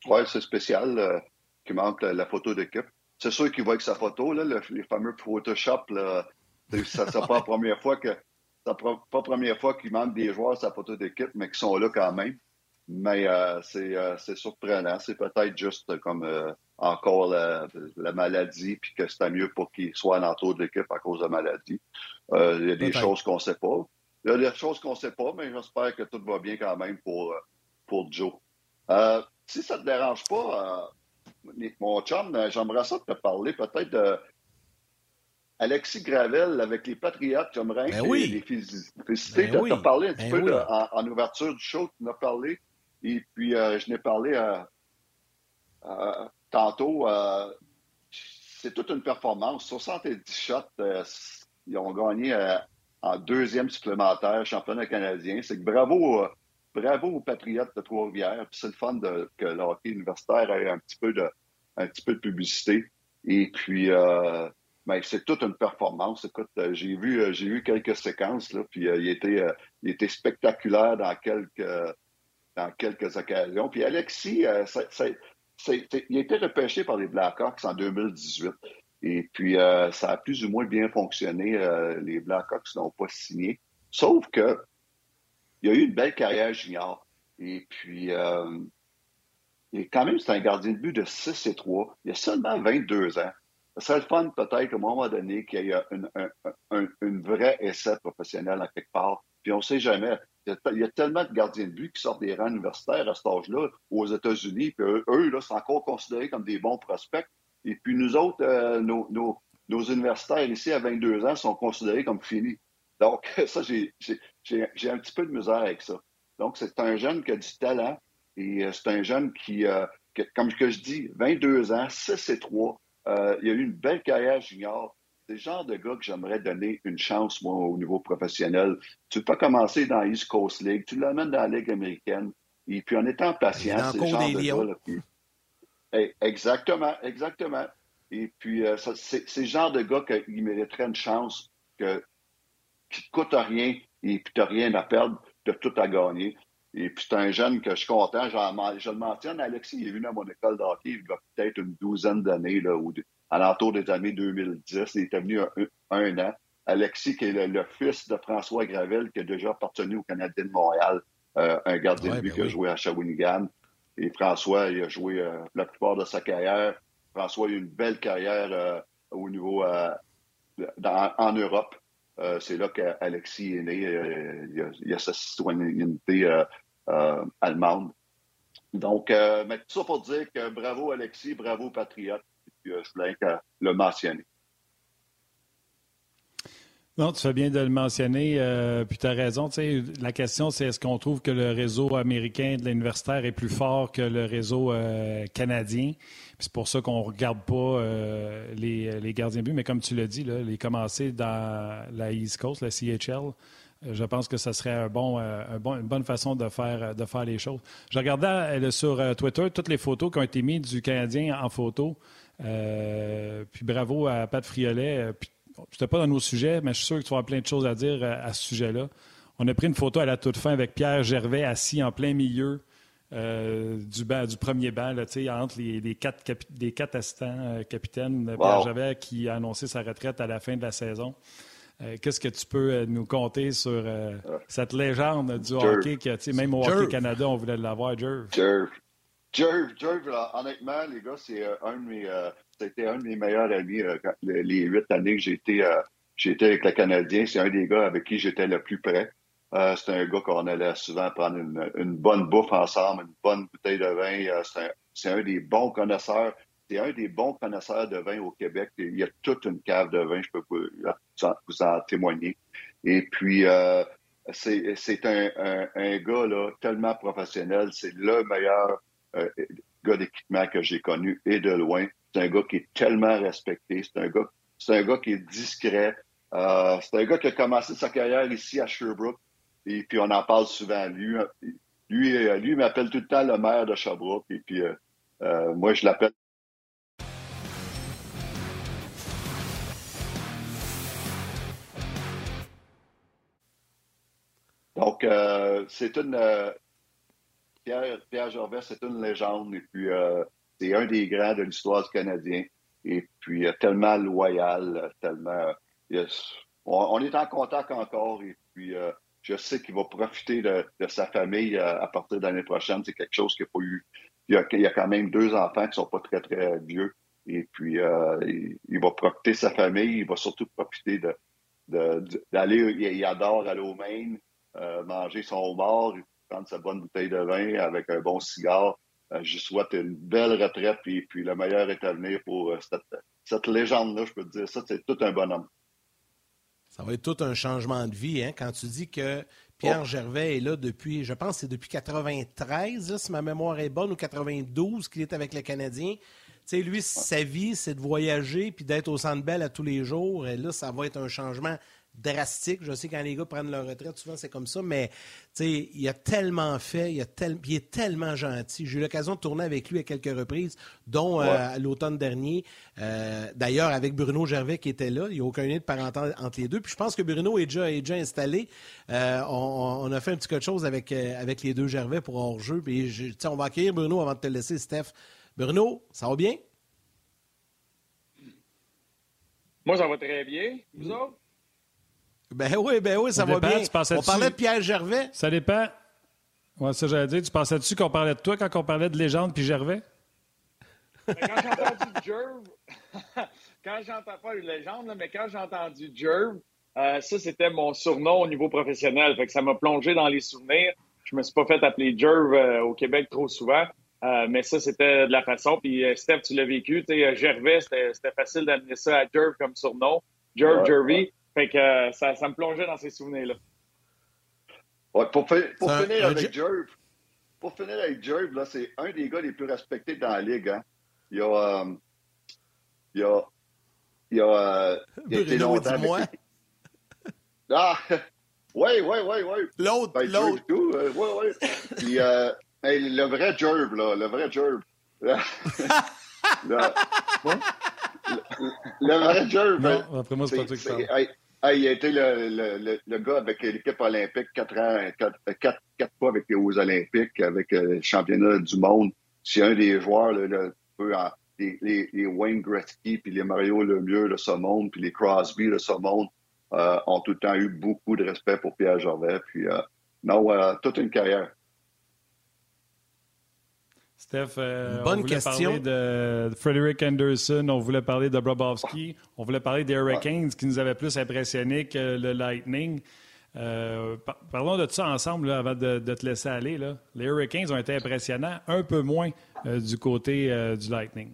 Oui, c'est spécial euh, qui manque la, photo d'équipe. C'est sûr qu'il voit avec sa photo, là, les fameux Photoshop. Là, ça n'est pas la première fois que pas la première fois qu'il manque des joueurs sa photo d'équipe, mais qui sont là quand même. Mais euh, euh, c'est surprenant. C'est peut-être juste comme encore la, maladie, puis que c'était mieux pour qu'il soit en entour de l'équipe à cause de la maladie. Il y a des choses qu'on ne sait pas. Il y a des choses qu'on ne sait pas, mais j'espère que tout va bien quand même pour, pour Joe. Si ça ne te dérange pas, euh, mon chum, euh, j'aimerais ça te parler peut-être de Alexis Gravel avec les Patriotes. J'aimerais ben oui. les féliciter. Ben tu as parlé un petit ben peu en, ouverture du show, tu en as parlé. Et puis, euh, je n'ai parlé tantôt. c'est toute une performance. 70 shots, ils ont gagné en deuxième supplémentaire championnat canadien. C'est que bravo bravo aux Patriotes de Trois-Rivières. C'est le fun de, que le hockey universitaire ait un petit peu de, un petit peu de publicité. Et puis, euh, ben, c'est toute une performance. Écoute, euh, j'ai vu, euh, j'ai vu quelques séquences, là, puis il, était, il était spectaculaire dans quelques, dans quelques occasions. Puis Alexis, il a été repêché par les Blackhawks en 2018. Et puis, ça a plus ou moins bien fonctionné. les Blackhawks n'ont pas signé. Sauf que il a eu une belle carrière junior. Et puis, euh, quand même, c'est un gardien de but de 6 et 3. Il a seulement 22 ans. Ça serait le fun peut-être qu'à un moment donné, qu'il y ait une, un, une vraie essai professionnel à quelque part. Puis on ne sait jamais. Il y, a, tellement de gardiens de but qui sortent des rangs universitaires à cet âge-là aux États-Unis. Puis eux, là, sont encore considérés comme des bons prospects. Et puis nous autres, euh, nos, nos, nos, universitaires ici à 22 ans sont considérés comme finis. Donc, ça, j'ai un petit peu de misère avec ça. Donc, c'est un jeune qui a du talent et euh, c'est un jeune qui, euh, comme je dis, 22 ans, 6 et 3, euh, il a eu une belle carrière junior. C'est le genre de gars que j'aimerais donner une chance, moi, au niveau professionnel. Tu peux commencer dans East Coast League, tu l'amènes dans la Ligue américaine, et puis en étant patient, c'est le genre de gars... Eh, exactement, exactement. Et puis, c'est le genre de gars qui mériterait une chance que qui ne coûte rien et puis tu n'as rien à perdre, tu as tout à gagner. Et puis, c'est un jeune que je suis content. Je le mentionne, Alexis, il est venu à mon école d'hockey il y a peut-être une douzaine d'années, là, ou à l'entour des années 2010. Il était venu un, an. Alexis, qui est le, fils de François Gravel, qui a déjà appartenu au Canadien de Montréal, euh, un gardien de but ben qui a joué à Shawinigan. Et François, il a joué euh, la plupart de sa carrière. François a eu une belle carrière euh, au niveau en Europe. Euh, c'est là qu'Alexis est né. Euh, il, a, sa citoyenneté euh, allemande. Donc, mais tout ça pour dire que bravo Alexis, bravo Patriote. je voulais le mentionner. Non, tu fais bien de le mentionner, euh, puis tu as raison. La question, c'est est-ce qu'on trouve que le réseau américain de l'universitaire est plus fort que le réseau euh, canadien? C'est pour ça qu'on ne regarde pas euh, les, les, gardiens de but, mais comme tu l'as dit, les commencer dans la East Coast, la CHL, je pense que ce serait un bon, un bon, une bonne façon de faire, de faire les choses. Je regardais sur Twitter toutes les photos qui ont été mises du Canadien en photo. puis bravo à Pat Friolet. Je n'étais pas dans nos sujets, mais je suis sûr que tu vas avoir plein de choses à dire euh, à, ce sujet-là. On a pris une photo à la toute fin avec Pierre Gervais assis en plein milieu euh, du, du premier banc, là, entre les, quatre, des quatre assistants euh, capitaines. Pierre Gervais qui a annoncé sa retraite à la fin de la saison. Qu'est-ce que tu peux nous conter sur cette légende du hockey que, même au Hockey Canada, on voulait l'avoir, Jerv? Jerv, Jerv, honnêtement, les gars, c'est un de mes, c'était un de mes meilleurs amis les huit années que j'étais, j'étais avec le Canadien. C'est un des gars avec qui j'étais le plus près. c'est un gars qu'on allait souvent prendre une, bonne bouffe ensemble, une bonne bouteille de vin. c'est un, un, des bons connaisseurs c'est un des bons connaisseurs de vin au Québec. Il y a toute une cave de vin, je peux vous, en, témoigner. Et puis, euh, c'est un, un, gars là, tellement professionnel. C'est le meilleur euh, gars d'équipement que j'ai connu et de loin. C'est un gars qui est tellement respecté. C'est un gars, c'est un gars qui est discret. Euh, c'est un gars qui a commencé sa carrière ici à Sherbrooke. Et puis, on en parle souvent. Lui, lui, lui m'appelle tout le temps le maire de Sherbrooke. Et puis, moi, je l'appelle Donc, euh, c'est une. Euh, Pierre, Pierre Gervais, c'est une légende. Et puis, euh, c'est un des grands de l'histoire du Canadien. Et puis, tellement loyal, tellement. on, est en contact encore. Et puis, je sais qu'il va profiter de, sa famille à partir de l'année prochaine. C'est quelque chose qu'il n'a pas eu. Il y, a, quand même deux enfants qui ne sont pas très, très vieux. Et puis, il, va profiter de sa famille. Il va surtout profiter d'aller. il, adore aller au Maine. Euh, manger son homard, prendre sa bonne bouteille de vin avec un bon cigare. Euh, je souhaite une belle retraite, puis, puis le meilleur est à venir pour euh, cette, légende-là, je peux te dire. Ça, c'est tout un bonhomme. Ça va être tout un changement de vie, hein, quand tu dis que Pierre oh. Gervais est là depuis, je pense, c'est depuis 93, si ma mémoire est bonne, ou 92 qu'il est avec les Canadiens. Tu sais, lui, sa vie, c'est de voyager puis d'être au Centre Bell à tous les jours. Et là, ça va être un changement drastique. Je sais quand les gars prennent leur retraite, souvent c'est comme ça, mais il a tellement fait, il, a il est tellement gentil. J'ai eu l'occasion de tourner avec lui à quelques reprises, dont euh, l'automne dernier. Euh, d'ailleurs, avec Bruno Gervais qui était là, il n'y a aucun lien de parenté entre les deux. Puis je pense que Bruno est déjà, est déjà installé. Euh, on, a fait un petit quelque chose avec, avec les deux Gervais pour hors-jeu. Puis on va accueillir Bruno avant de te laisser, Steph. Bruno, ça va bien? Moi, ça va très bien. Vous autres? Ben oui, ben oui, ça, va bien. On parlait de Pierre Gervais. Ça dépend. Ouais, ça j'allais dire. Tu pensais-tu qu'on parlait de toi quand on parlait de légende puis Gervais? quand j'ai entendu Jerv, quand j'entends pas une légende, mais quand j'ai entendu Jerv, euh, ça c'était mon surnom au niveau professionnel. Fait que ça m'a plongé dans les souvenirs. Je me suis pas fait appeler Jerv euh, au Québec trop souvent. Euh, mais ça, c'était de la façon. Puis Steph, tu l'as vécu. Gervais, c'était facile d'amener ça à Jerv comme surnom. Jerv, Jervy. Fait que euh, ça, ça, me plongeait dans ces souvenirs-là. Ouais, pour, pour finir avec Jerv, pour finir avec Jerv, là, c'est un des gars les plus respectés dans la ligue. Hein. Il y a. Euh, il y a. Il y a. Euh, il a été longtemps. Moi. Ah! Oui, oui, oui, oui. L'autre, ben, l'autre. Oui, oui. ouais. Puis, euh, le vrai Jerv, là, le vrai Jerv. le, le, vrai Jerv. Non, ben, après moi, c'est pas toi qui parle il a été le, le, gars avec l'équipe olympique quatre ans, quatre, quatre, fois avec les Olympiques, avec euh, le championnat du monde. C'est un des joueurs, peu les, les, Wayne Gretzky, puis les Mario Lemieux de ce monde, puis les Crosby de ce monde, euh, ont tout le temps eu beaucoup de respect pour Pierre Gervais. Puis, euh, non, toute une carrière. Steph, euh, on voulait parler de Frederick Anderson, on voulait parler de Brobovski, on voulait parler des Hurricanes qui nous avaient plus impressionnés que le Lightning. Euh, parlons de ça ensemble avant de, te laisser aller. Les Hurricanes ont été impressionnants, un peu moins euh, du côté du Lightning.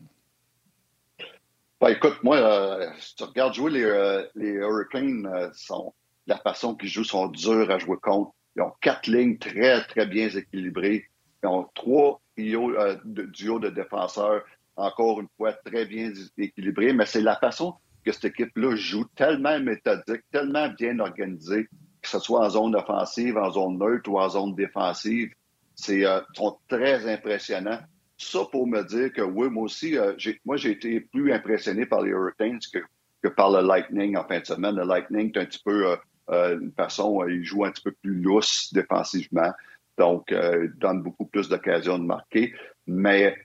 Ben, écoute, moi, si tu regardes jouer les, les Hurricanes, sont, la façon qu'ils jouent sont durs à jouer contre. Ils ont quatre lignes très, très bien équilibrées. Ils ont trois duos euh, de, duo de défenseurs, encore une fois, très bien équilibrés, mais c'est la façon que cette équipe-là joue, tellement méthodique, tellement bien organisée, que ce soit en zone offensive, en zone neutre ou en zone défensive. C'est euh, sont très impressionnants. Ça pour me dire que oui, moi aussi, euh, moi j'ai été plus impressionné par les Hurricanes que, que, par le Lightning en fin de semaine. Le Lightning, c'est un petit peu une façon, il joue un petit peu plus lousse défensivement. Donc, euh, donne beaucoup plus d'occasions de marquer. Mais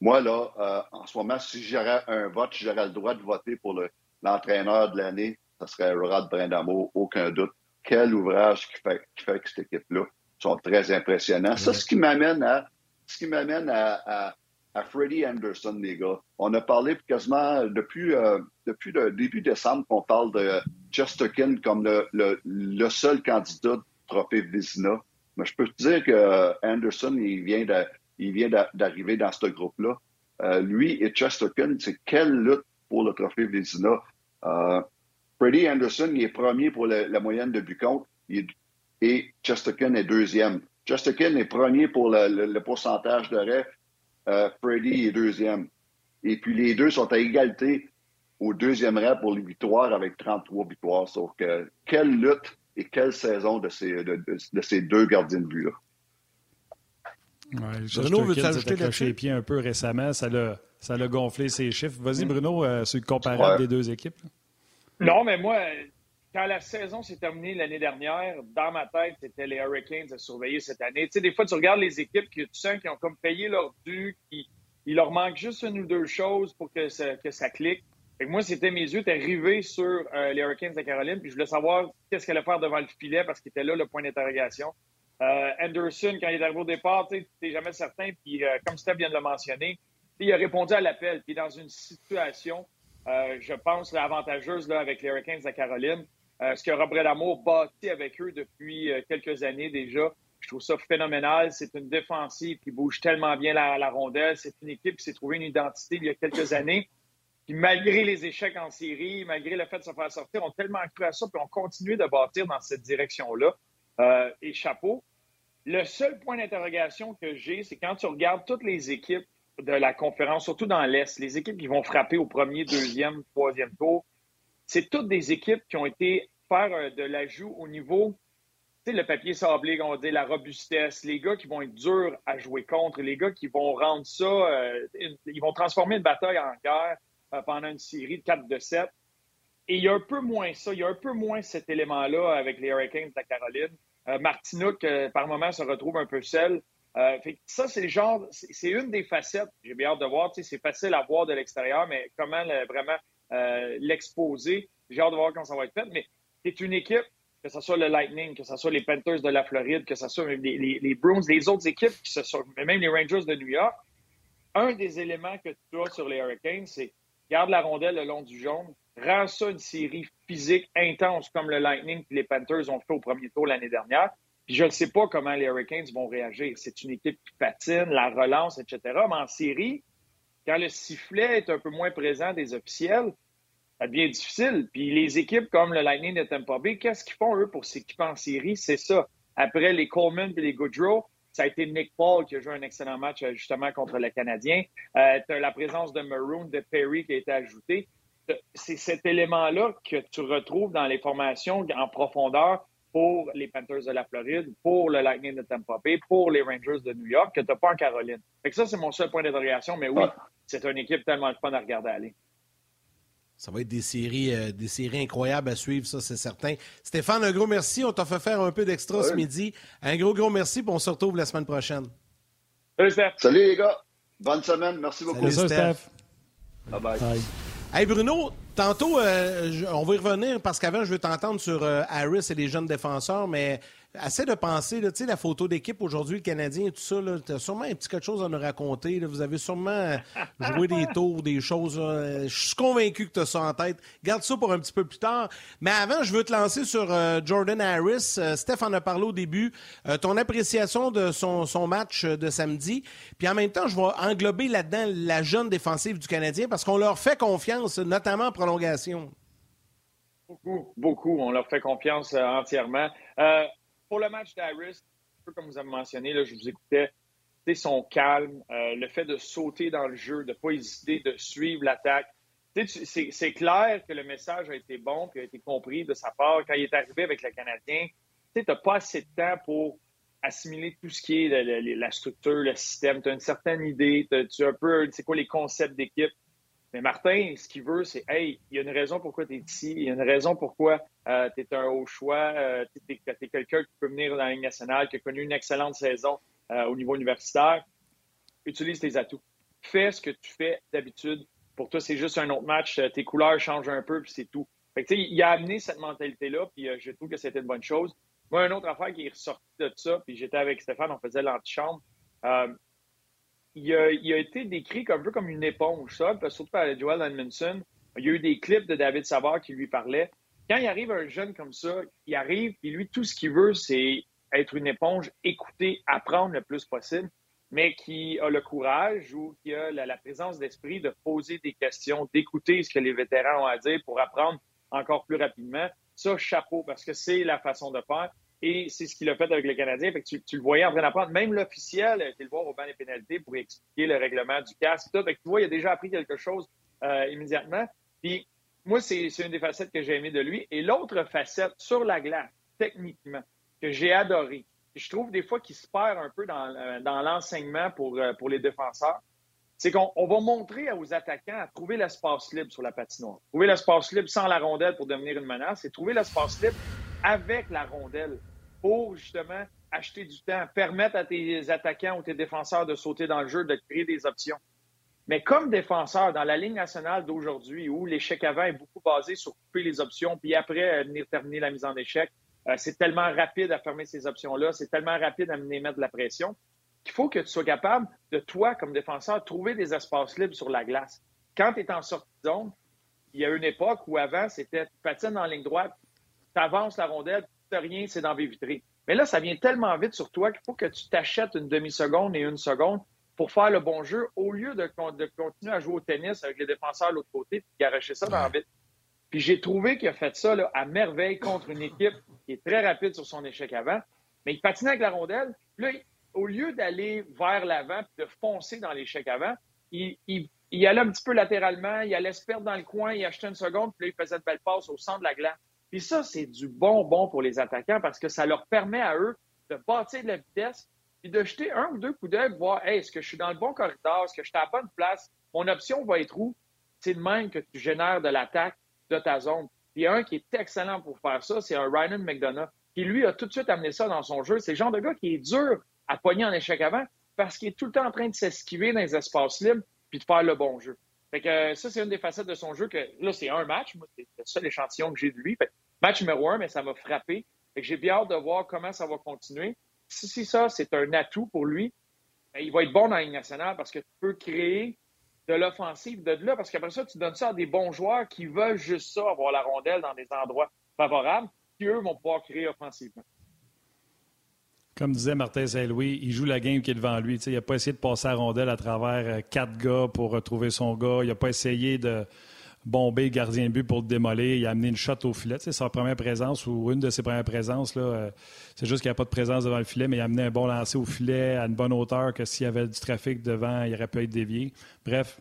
moi, là, euh, en ce moment, si j'aurais un vote, j'aurais le droit de voter pour l'entraîneur de l'année, ce serait Rod Brindamo, aucun doute. Quel ouvrage qui fait, qui fait que cette équipe-là sont très impressionnants. Ça, ce qui m'amène à ce qui m'amène à, Freddie Anderson, les gars. On a parlé quasiment depuis, euh, depuis le début décembre qu'on parle de Chesterkin comme le, le, seul candidat de trophée Vizina. Mais je peux te dire que Anderson, il vient d'arriver dans ce groupe-là. Euh, lui et Chesterkin, c'est quelle lutte pour le trophée Vizina. Euh, Freddie Anderson, il est premier pour la, moyenne de but et Chesterkin est deuxième. Chesterkin est premier pour le, pourcentage d'arrêt. Euh, Freddie est deuxième. Et puis les deux sont à égalité au deuxième rang pour les victoires avec 33 victoires. Sauf que quelle lutte et quelle saison de ces, de, ces deux gardiens de but-là? Ouais, Bruno, veut t'ajouter les pieds un peu récemment. Ça l'a, ça l'a gonflé ses chiffres. Vas-y, Bruno, euh, sur le comparable des deux équipes. Non, mais moi, quand la saison s'est terminée l'année dernière, dans ma tête, c'était les Hurricanes à surveiller cette année. Tu sais, des fois, tu regardes les équipes que tu sens qui ont comme payé leur dû, qui il leur manque juste une ou deux choses pour que ça, que ça clique. Moi, c'était mes yeux étaient rivés sur euh, les Hurricanes de Caroline, puis je voulais savoir qu'est-ce qu'elle allait faire devant le filet parce qu'il était là le point d'interrogation. Euh, Anderson, quand il est arrivé au départ, tu n'es jamais certain, puis euh, comme Steph vient de le mentionner, il a répondu à l'appel, puis dans une situation, je pense, avantageuse là, avec les Hurricanes de Caroline. Ce que Robert Lamour bâti avec eux depuis quelques années déjà. Je trouve ça phénoménal. C'est une défensive qui bouge tellement bien la, rondelle. C'est une équipe qui s'est trouvée une identité il y a quelques années. Malgré les échecs en série, malgré le fait de se faire sortir, ont tellement cru à ça, puis ont continué de bâtir dans cette direction-là. Euh, et chapeau. Le seul point d'interrogation que j'ai, c'est quand tu regardes toutes les équipes de la conférence, surtout dans l'Est, les équipes qui vont frapper au premier, deuxième, troisième tour, c'est toutes des équipes qui ont été faire euh, de l'ajout au niveau, tu sais, le papier sablé, on va dire, la robustesse, les gars qui vont être durs à jouer contre, les gars qui vont rendre ça, euh, ils vont transformer une bataille en guerre pendant une série de 4 de 7. Et il y a un peu moins ça, il y a un peu moins cet élément-là avec les Hurricanes de la Caroline. Martinook, par moment, se retrouve un peu seul. fait ça, c'est genre, c'est une des facettes. J'ai bien hâte de voir. C'est facile à voir de l'extérieur, mais comment vraiment l'exposer, j'ai hâte de voir quand ça va être fait. Mais c'est une équipe, que ce soit le Lightning, que ce soit les Panthers de la Floride, que ce soit les, les, les Bruins, les autres équipes, qui se sont, même les Rangers de New York, un des éléments que tu as sur les Hurricanes, c'est garde la rondelle le long du jaune, rends ça une série physique intense comme le Lightning et les Panthers ont fait au premier tour l'année dernière. Puis je ne sais pas comment les Hurricanes vont réagir. C'est une équipe qui patine, la relance, etc. Mais en série, quand le sifflet est un peu moins présent des officiels, ça devient difficile. Puis les équipes comme le Lightning de Tampa Bay, qu'est-ce qu'ils font, eux, pour s'équiper en série? C'est ça. Après les Coleman et les Goodrow, ça a été Nick Paul qui a joué un excellent match euh, justement contre le Canadien. Euh, tu as la présence de Maroon, de Perry qui a été ajoutée. C'est cet élément-là que tu retrouves dans les formations en profondeur pour les Panthers de la Floride, pour le Lightning de Tampa Bay, pour les Rangers de New York, que tu n'as pas en Caroline. Fait que ça, c'est mon seul point d'interrogation, mais oui, c'est une équipe tellement fun à regarder aller. Ça va être des séries, euh, des séries incroyables à suivre, ça, c'est certain. Stéphane, un gros merci. On t'a fait faire un peu d'extra ce midi. Un gros, gros merci, puis on se retrouve la semaine prochaine. Salut, Steph. Salut, les gars. Bonne semaine. Merci beaucoup. Salut, Steph. Bye bye. Hey Bruno, tantôt, euh, on va y revenir parce qu'avant, je veux t'entendre sur euh, Harris et les jeunes défenseurs, mais Assez de penser, tu sais, la photo d'équipe aujourd'hui, le Canadien et tout ça, tu as sûrement un petit quelque chose à nous raconter. Vous avez sûrement joué des tours, des choses. Je suis convaincu que tu as ça en tête. Garde ça pour un petit peu plus tard. Mais avant, je veux te lancer sur euh, Jordan Harris. Euh, Steph en a parlé au début. Euh, ton appréciation de son, son match de samedi. Puis en même temps, je vais englober là-dedans la jeune défensive du Canadien parce qu'on leur fait confiance, notamment en prolongation. Beaucoup, beaucoup. On leur fait confiance entièrement pour le match d'Harris, un peu comme vous avez mentionné, là, je vous écoutais, son calme, euh, le fait de sauter dans le jeu, de ne pas hésiter, de suivre l'attaque. C'est clair que le message a été bon et a été compris de sa part quand il est arrivé avec le Canadien. Tu n'as pas assez de temps pour assimiler tout ce qui est la, structure, le système. Tu as une certaine idée, tu as un peu, c'est quoi les concepts d'équipe. Mais Martin, ce qu'il veut, c'est Hey, il y a une raison pourquoi tu es ici, il y a une raison pourquoi euh, tu es un haut choix, euh, tu es, quelqu'un qui peut venir dans la Ligue nationale, qui a connu une excellente saison euh, au niveau universitaire. Utilise tes atouts. Fais ce que tu fais d'habitude. Pour toi, c'est juste un autre match. Tes couleurs changent un peu, puis c'est tout. Fait que, il a amené cette mentalité-là, puis je trouve que c'était une bonne chose. Moi, une autre affaire qui est ressortie de ça, puis j'étais avec Stéphane, on faisait l'antichambre il a, été décrit un peu comme une éponge, ça, surtout par Joel Edmondson. Il y a eu des clips de David Savard qui lui parlaient. Quand il arrive un jeune comme ça, il arrive, et lui, tout ce qu'il veut, c'est être une éponge, écouter, apprendre le plus possible, mais qui a le courage ou qui a la, présence d'esprit de poser des questions, d'écouter ce que les vétérans ont à dire pour apprendre encore plus rapidement. Ça, chapeau, parce que c'est la façon de faire. Et c'est ce qu'il a fait avec les Canadiens. Fait que tu, le voyais en train d'apprendre. Même l'officiel a été le voir au banc des pénalités pour expliquer le règlement du casque. Tout. Fait que tu vois, il a déjà appris quelque chose euh, immédiatement. Puis moi, c'est une des facettes que j'ai aimé de lui. Et l'autre facette, sur la glace, techniquement, que j'ai adoré, je trouve des fois qu'il se perd un peu dans, euh, l'enseignement euh, pour les défenseurs, c'est qu'on va montrer aux attaquants à trouver l'espace libre sur la patinoire. Trouver l'espace libre sans la rondelle pour devenir une menace et trouver l'espace libre avec la rondelle pour justement acheter du temps, permettre à tes attaquants ou tes défenseurs de sauter dans le jeu, de créer des options. Mais comme défenseur, dans la ligne nationale d'aujourd'hui, où l'échec avant est beaucoup basé sur couper les options, puis après euh, venir terminer la mise en échec, euh, c'est tellement rapide à fermer ces options-là, c'est tellement rapide à mener mettre de la pression, qu'il faut que tu sois capable de, toi, comme défenseur, trouver des espaces libres sur la glace. Quand tu es en sortie de il y a une époque où avant, c'était tu patines en ligne droite, tu avances la rondelle, rien, c'est dans les. Mais là, ça vient tellement vite sur toi qu'il faut que tu t'achètes une demi-seconde et une seconde pour faire le bon jeu au lieu de, continuer à jouer au tennis avec les défenseurs de l'autre côté et garocher ça dans la vite. Puis j'ai trouvé qu'il a fait ça à merveille contre une équipe qui est très rapide sur son échec avant, mais il patinait avec la rondelle. Là, au lieu d'aller vers l'avant et de foncer dans l'échec avant, il, allait un petit peu latéralement, il allait se perdre dans le coin, il achetait une seconde, puis là, il faisait de belles passes au centre de la glace. Puis ça, c'est du bonbon pour les attaquants parce que ça leur permet à eux de bâtir de la vitesse puis de jeter un ou deux coups d'œil, voir est-ce que je suis dans le bon corridor, est-ce que je suis à la bonne place, mon option va être où? C'est de même que tu génères de l'attaque de ta zone. Puis un qui est excellent pour faire ça, c'est un Ryan McDonough, qui lui a tout de suite amené ça dans son jeu. C'est le genre de gars qui est dur à pogner en échec avant parce qu'il est tout le temps en train de s'esquiver dans les espaces libres puis de faire le bon jeu. Fait que euh, ça, c'est une des facettes de son jeu que là, c'est un match. Moi, c'est le seul échantillon que j'ai de lui. Match numéro un, mais ça m'a frappé. J'ai bien hâte de voir comment ça va continuer si, ça, c'est un atout pour lui, ben, il va être bon dans la Ligue nationale parce que tu peux créer de l'offensive de là, parce qu'après ça, tu donnes ça à des bons joueurs qui veulent juste ça, avoir la rondelle dans des endroits favorables, qui eux vont pouvoir créer offensivement. Comme disait Martin Saint-Louis, il joue la game qui est devant lui. il n'a pas essayé de passer la rondelle à travers euh, quatre gars pour retrouver son gars. Il n'a pas essayé de, bombé gardien de but pour le démolir. Il a amené une shot au filet. C'est sa première présence ou une de ses premières présences. Euh, c'est juste qu'il n'y a pas de présence devant le filet, mais il a amené un bon lancer au filet à une bonne hauteur que s'il y avait du trafic devant, il aurait pu être dévié. Bref,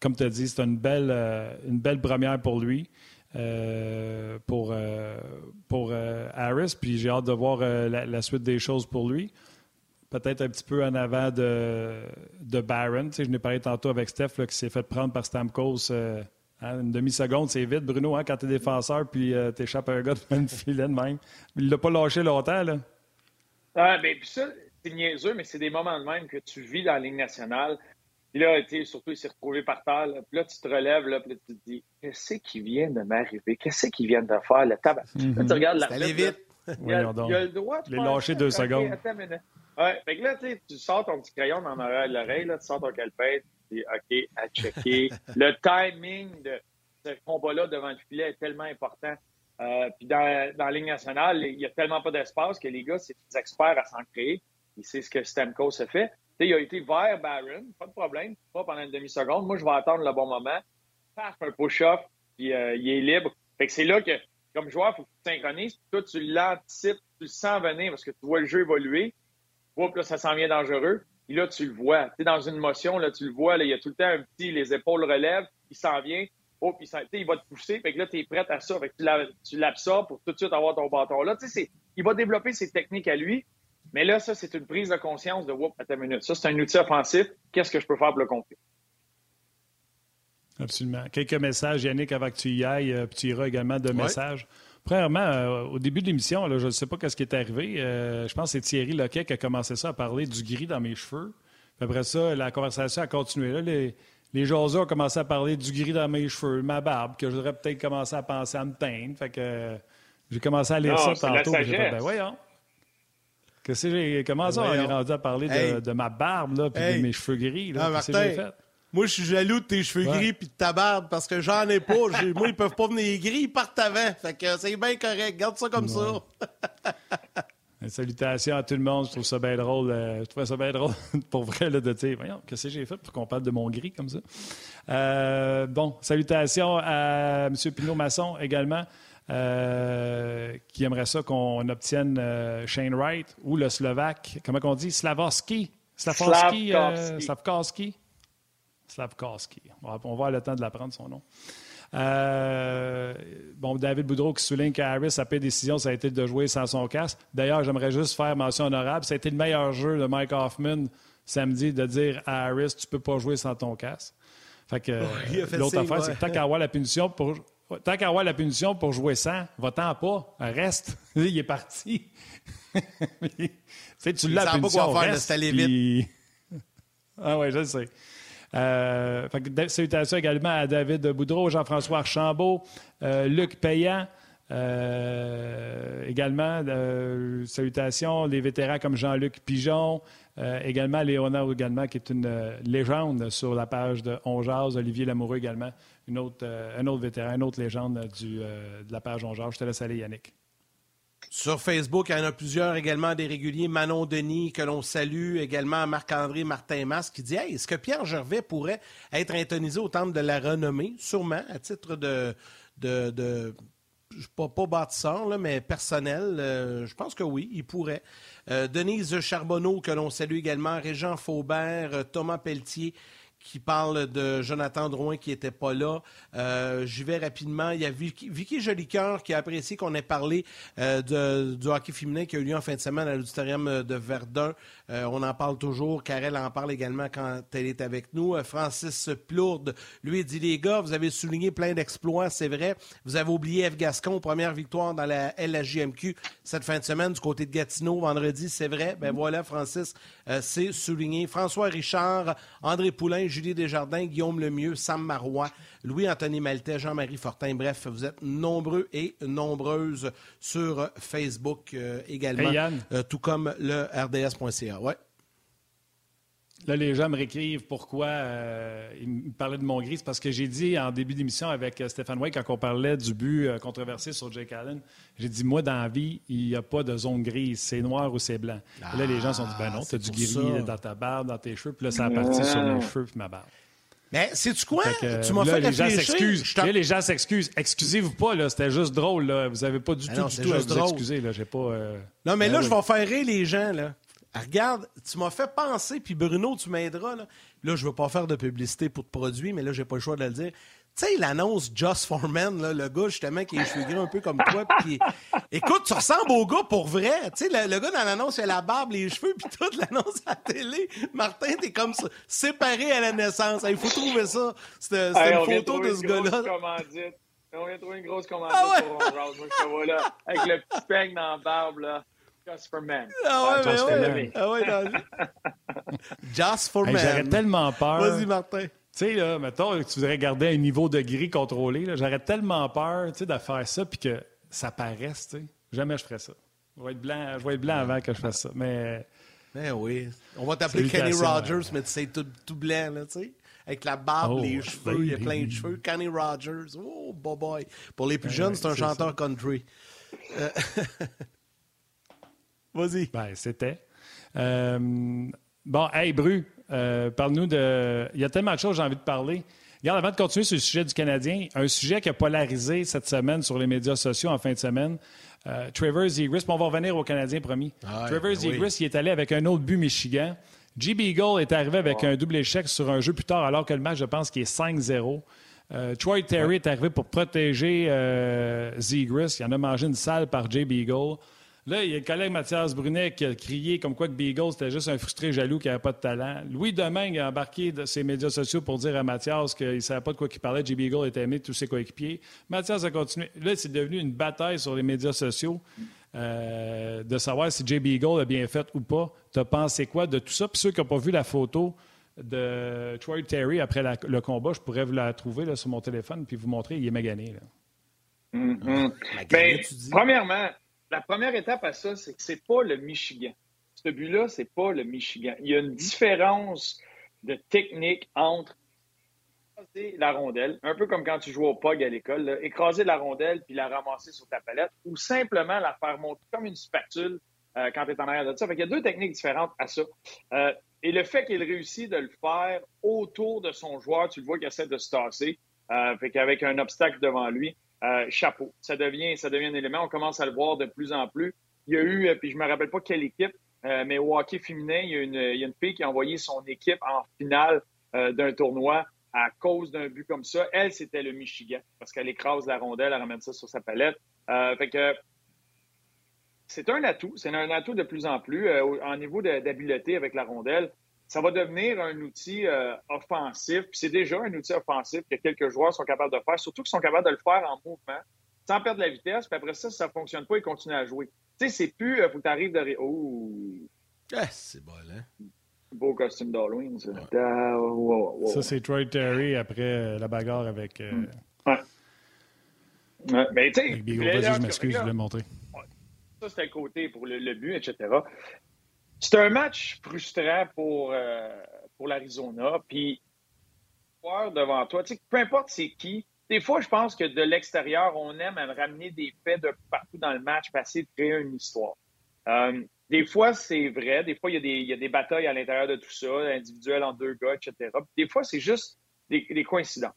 comme tu as dit, c'est une belle, euh, une belle première pour lui. Euh, pour, pour Harris, puis j'ai hâte de voir la, suite des choses pour lui. Peut-être un petit peu en avant de, de Barron. je n'ai parlé tantôt avec Steph qui s'est fait prendre par Stamkos Hein, une demi-seconde, c'est vite, Bruno, hein, quand tu es défenseur puis euh, tu échappes à un gars de une filet de même. Il l'a pas lâché longtemps, là. Ah, ben, puis ça, c'est niaiseux, mais c'est des moments de même que tu vis dans la Ligue nationale. Puis là, surtout, il s'est retrouvé par terre. Là. Puis là, tu te relèves, là, puis tu te dis Qu'est-ce qui vient de m'arriver? Qu'est-ce qui vient de faire le tabac? Mm tu regardes la vite. il, a, il a le droit de. Les lâcher deux secondes. ouais, fait que là, tu sors ton petit crayon dans l'oreille, tu sors ton calepin, OK, à checker. le timing de ce combat-là devant le filet est tellement important. Euh, puis dans, dans la Ligue nationale, il n'y a tellement pas d'espace que les gars, c'est des experts à s'en créer. Et c'est ce que Stamkos a fait. il a été vers Barron, pas de problème, pas pendant une demi-seconde. Moi, je vais attendre le bon moment. Paf, un push-off, puis euh, il est libre. Fait que c'est là que, comme joueur, il faut que tu synchronises. Toi, tu l'anticipes, tu le sens venir parce que tu vois le jeu évoluer. Oups, là, ça s'en vient dangereux. Et là, tu le vois. Tu es dans une motion, là, tu le vois, là, il y a tout le temps un petit, les épaules relèvent, il s'en vient. Oh, puis il va te pousser. Fait que là, tu es prêt à ça. Fait que tu l'absorbes pour tout de suite avoir ton bâton là. Tu sais, il va développer ses techniques à lui. Mais là, ça, c'est une prise de conscience de Whoop, à ta minute. Ça, c'est un outil offensif. Qu'est-ce que je peux faire pour le compter? Absolument. Quelques messages, Yannick, avant que tu y ailles. Euh, puis tu iras également de messages. Premièrement, euh, au début de l'émission, je ne sais pas ce qui est arrivé. Euh, je pense que c'est Thierry Loquet qui a commencé ça à parler du gris dans mes cheveux. après ça, la conversation a continué. Là, les, les ont commencé à parler du gris dans mes cheveux, ma barbe, que je devrais peut-être commencer à penser à me teindre. Fait que j'ai commencé à lire ça tantôt. La ben voyons. que comment ça, on est rendu à parler de, ma barbe, là, puis de mes cheveux gris, là? Ah, fait? Moi, je suis jaloux de tes cheveux gris puis de ta barbe parce que j'en ai pas. moi, ils peuvent pas venir gris, ils partent avant. Fait que c'est bien correct. Garde ça comme ça. Salutations à tout le monde. Je trouve ça bien drôle. Euh, je trouve ça bien drôle pour vrai là, de dire Voyons, qu'est-ce que j'ai fait pour qu'on parle de mon gris comme ça? Euh, bon, salutations à M. Pinot-Masson également. Euh, qui aimerait ça qu'on obtienne Shane Wright ou le Slovaque. Comment on dit? Slavovski. Slavkovski. Slavkovski. Slavkovski. On va avoir le temps de l'apprendre, son nom. Euh, bon, David Boudreau qui souligne qu'Harris, sa pire décision, ça a été de jouer sans son casque. D'ailleurs, j'aimerais juste faire mention honorable. Ça a été le meilleur jeu de Mike Hoffman samedi de dire à Harris, tu ne peux pas jouer sans ton casque. Fait que l'autre affaire, c'est tant qu'à avoir la punition pour tant qu'à avoir la punition pour jouer sans, va-t'en pas, reste. Il est parti. tu l'as pas quoi faire, reste, Ah oui, je le sais. Euh, salutations également à David Boudreau, Jean-François Archambault, euh, Luc Payan. Euh, également, salutations, les vétérans comme Jean-Luc Pigeon, également Léonard également, qui est une légende sur la page de On Olivier Lamoureux également, une autre, un autre vétéran, une autre légende du, de la page On Je te laisse aller, Yannick. Sur Facebook, il y en a plusieurs également des réguliers. Manon Denis, que l'on salue, également Marc-André Martin Mas, qui dit hey, est-ce que Pierre Gervais pourrait être intonisé au temple de la renommée? Sûrement, à titre de. de, de pas, pas bâtisseur, là, mais personnel. Euh, je pense que oui, il pourrait. Euh, Denise Charbonneau, que l'on salue également. Régent Faubert, euh, Thomas Pelletier qui parle de Jonathan Drouin qui n'était pas là. Euh, J'y vais rapidement. Il y a Vicky, Vicky Jolicoeur qui a apprécié qu'on ait parlé euh, du hockey féminin qui a eu lieu en fin de semaine à l'auditorium de Verdun. Euh, on en parle toujours. Karel en parle également quand elle est avec nous. Euh, Francis Plourde, lui, dit Les gars, vous avez souligné plein d'exploits, c'est vrai. Vous avez oublié F. Gascon, première victoire dans la LHJMQ cette fin de semaine du côté de Gatineau, vendredi, c'est vrai. Ben voilà, Francis, c'est souligné. François Richard, André Poulain, Julie Desjardins, Guillaume Lemieux, Sam Marois, Louis-Anthony Maltais, Jean-Marie Fortin. Bref, vous êtes nombreux et nombreuses sur Facebook euh, également, euh, tout comme le RDS.ca. Ouais. Là, les gens me réécrivent pourquoi euh, ils me parlaient de mon gris. C'est parce que j'ai dit en début d'émission avec Stéphane Way, quand on parlait du but controversé sur Jake Allen, j'ai dit, moi, dans la vie, il n'y a pas de zone grise. C'est noir ou c'est blanc. là, les gens sont dit, ben non, tu as du gris dans ta barbe, dans tes cheveux. Puis là, ça a parti sur mes cheveux et ma barbe. Mais sais-tu quoi? tu m'as fait les gens s'excusent. Là, les gens s'excusent. Excusez-vous pas, là. C'était juste drôle, là. Vous n'avez pas du tout, du tout à vous excuser, là. J'ai pas. Euh, non, mais ben là, je vais faire rire les gens, là. Regarde, tu m'as fait penser, puis Bruno, tu m'aideras, là. Là, je veux pas faire de publicité pour te produire, mais là, j'ai pas le choix de le dire. Tu sais, l'annonce Just for Men, là, le gars justement qui est cheveux gris un peu comme toi. Puis, écoute, tu ressembles au gars pour vrai. Tu sais, le, gars dans l'annonce, il a la barbe, les cheveux, puis toute l'annonce à la télé. Martin, t'es comme ça, séparé à la naissance. Il faut trouver ça. C'est une photo de ce gars-là. On vient trouver une grosse commandite ah ouais? pour Moi, je te vois là, avec le petit peigne dans la barbe, là. Just for men. Ah ouais, mais ah ouais. Ah ouais, Just for men. J'aurais tellement peur. Vas-y, Martin. Tu sais, là, mettons, tu voudrais garder un niveau de gris contrôlé. J'aurais tellement peur, tu sais, de faire ça puis que ça paraisse, tu sais. Jamais je ferais ça. Je vais être blanc, je vais être blanc avant que je fasse ça. Mais. Mais oui. On va t'appeler Kenny Rogers, mais tu sais, tout, tout blanc, là, tu sais. Avec la barbe, oh, les cheveux, il y a plein de cheveux. Kenny Rogers, oh, boy, boy. Pour les plus jeunes, c'est un chanteur country. Euh, vas-y. Ben, c'était. Euh, bon, hey, Bru, euh, parle-nous de. Il y a tellement de choses que j'ai envie de parler. Regarde, avant de continuer sur le sujet du Canadien, un sujet qui a polarisé cette semaine sur les médias sociaux en fin de semaine. Euh, Trevor Zegris, on va revenir au Canadien, promis. Ah, Trevor ben Zegris, il est allé avec un autre but Michigan. J.B. Eagle est arrivé avec un double échec sur un jeu plus tard, alors que le match, je pense, qui est 5-0. Euh, Troy Terry est arrivé pour protéger euh, Zegris. Il en a mangé une salle par J.B. Eagle. Là, il y a le collègue Mathias Brunet qui a crié comme quoi que Beagle, c'était juste un frustré jaloux qui n'avait pas de talent. Louis Domingue a embarqué de ses médias sociaux pour dire à Mathias qu'il ne savait pas de quoi il parlait. J. Beagle était aimé de tous ses coéquipiers. Mathias a continué. Là, c'est devenu une bataille sur les médias sociaux euh, de savoir si J. Beagle a bien fait ou pas. Tu as pensé quoi de tout ça? Puis ceux qui n'ont pas vu la photo de Troy Terry après le combat, je pourrais vous la trouver sur mon téléphone puis vous montrer. Il est magané. Mm-hmm. Ben, premièrement, la première étape à ça, c'est que c'est pas le Michigan. ce but-là, c'est pas le Michigan. Il y a une différence de technique entre écraser la rondelle, un peu comme quand tu joues au POG à l'école, écraser la rondelle puis la ramasser sur ta palette, ou simplement la faire monter comme une spatule euh, quand tu es en arrière de ça. Fait il y a deux techniques différentes à ça. Euh, et le fait qu'il réussit de le faire autour de son joueur, tu le vois qu'il essaie de se tasser, euh, fait qu'avec un obstacle devant lui, euh, chapeau. Ça devient, ça devient un élément. On commence à le voir de plus en plus. Il y a eu, puis je me rappelle pas quelle équipe, mais au hockey féminin, il y, a une, il y a une fille qui a envoyé son équipe en finale d'un tournoi à cause d'un but comme ça. Elle, c'était le Michigan, parce qu'elle écrase la rondelle, elle ramène ça sur sa palette. fait que c'est un atout. C'est un atout de plus en plus euh, en niveau d'habileté avec la rondelle. Ça va devenir un outil euh, offensif. Puis c'est déjà un outil offensif que quelques joueurs sont capables de faire, surtout qu'ils sont capables de le faire en mouvement, sans perdre la vitesse. Puis après ça, si ça ne fonctionne pas, ils continuent à jouer. Tu sais, c'est plus, il euh, faut que tu arrives de. Oh! Ah, c'est bon, hein? Beau costume d'Halloween, ça. Ça, c'est Troy Terry après la bagarre avec. Hmm. Ouais. ouais. Ben, tu sais. je m'excuse, je voulais montrer. Ça, c'était le côté pour le, but, etc. C'est un match frustrant pour, euh, pour l'Arizona. Puis, devant toi, tu sais, peu importe c'est qui, des fois, je pense que de l'extérieur, on aime ramener des faits de partout dans le match, passer de créer une histoire. Euh, des fois, c'est vrai. Des fois, il y, a des, il y, a des, batailles à l'intérieur de tout ça, individuelles en deux gars, etc. des fois, c'est juste des, des, coïncidences.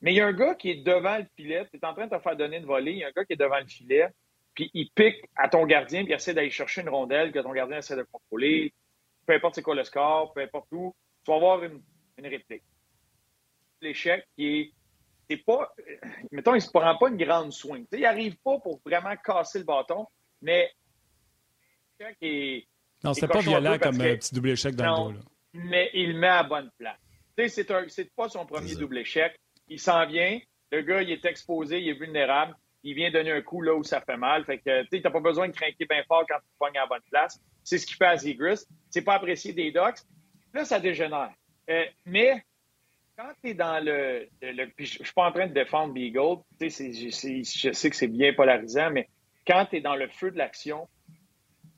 Mais il y a un gars qui est devant le filet. Tu es en train de te faire donner une volée. Il y a un gars qui est devant le filet puis il pique à ton gardien, puis il essaie d'aller chercher une rondelle que ton gardien essaie de contrôler. Peu importe c'est quoi le score, peu importe où, tu vas avoir une, une réplique. L'échec qui est, pas, mettons, il ne se prend pas une grande soin. il n'arrive pas pour vraiment casser le bâton, mais l'échec est. Non, c'était pas violent comme un petit double échec dans le dos. Mais il met à bonne place. C'est, c'est pas son premier double échec. Il s'en vient. Le gars, il est exposé, il est vulnérable il vient donner un coup là où ça fait mal. Fait que, tu n'as pas besoin de craquer bien fort quand tu pognes à la bonne place. C'est ce qu'il fait à Zegris. C'est pas apprécié des Ducks. Là, ça dégénère. Euh, mais quand tu es dans le. je suis pas en train de défendre Beagle. je sais que c'est bien polarisant, mais quand tu es dans le feu de l'action,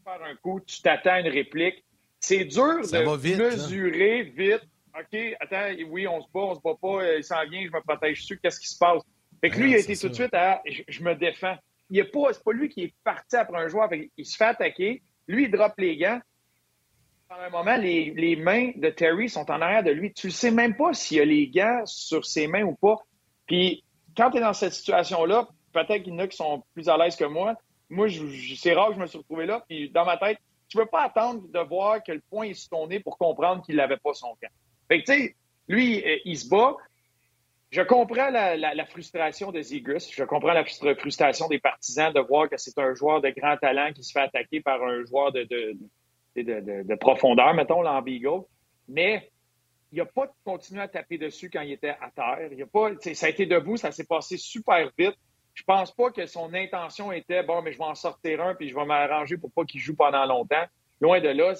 faire un coup, tu t'attends à une réplique. C'est dur de mesurer vite. OK, attends, oui, on se bat, on se bat pas, il s'en vient, je me protège dessus, qu'est-ce qui se passe? Fait que lui, il a été tout de suite à je, me défends. Il n'est pas, c'est pas lui qui est parti après un joueur. il se fait attaquer. Lui, il drop les gants. Pendant un moment, les, les, mains de Terry sont en arrière de lui. Tu ne sais même pas s'il y a les gants sur ses mains ou pas. Puis quand tu es dans cette situation-là, peut-être qu'il y en a qui sont plus à l'aise que moi. Moi, c'est rare que je me suis retrouvé là. Puis dans ma tête, tu ne peux pas attendre de voir que le point est sur ton nez pour comprendre qu'il n'avait pas son gant. Fait que, tu sais, lui, il se bat. Je comprends la, frustration de Zegris. Je comprends la frustration des partisans de voir que c'est un joueur de grand talent qui se fait attaquer par un joueur de, de, profondeur, mettons, Beagle. Mais il n'a pas continué à taper dessus quand il était à terre. Il a pas, ça a été debout, ça s'est passé super vite. Je pense pas que son intention était bon, mais je vais en sortir un puis je vais m'arranger pour pas qu'il joue pendant longtemps. Loin de là,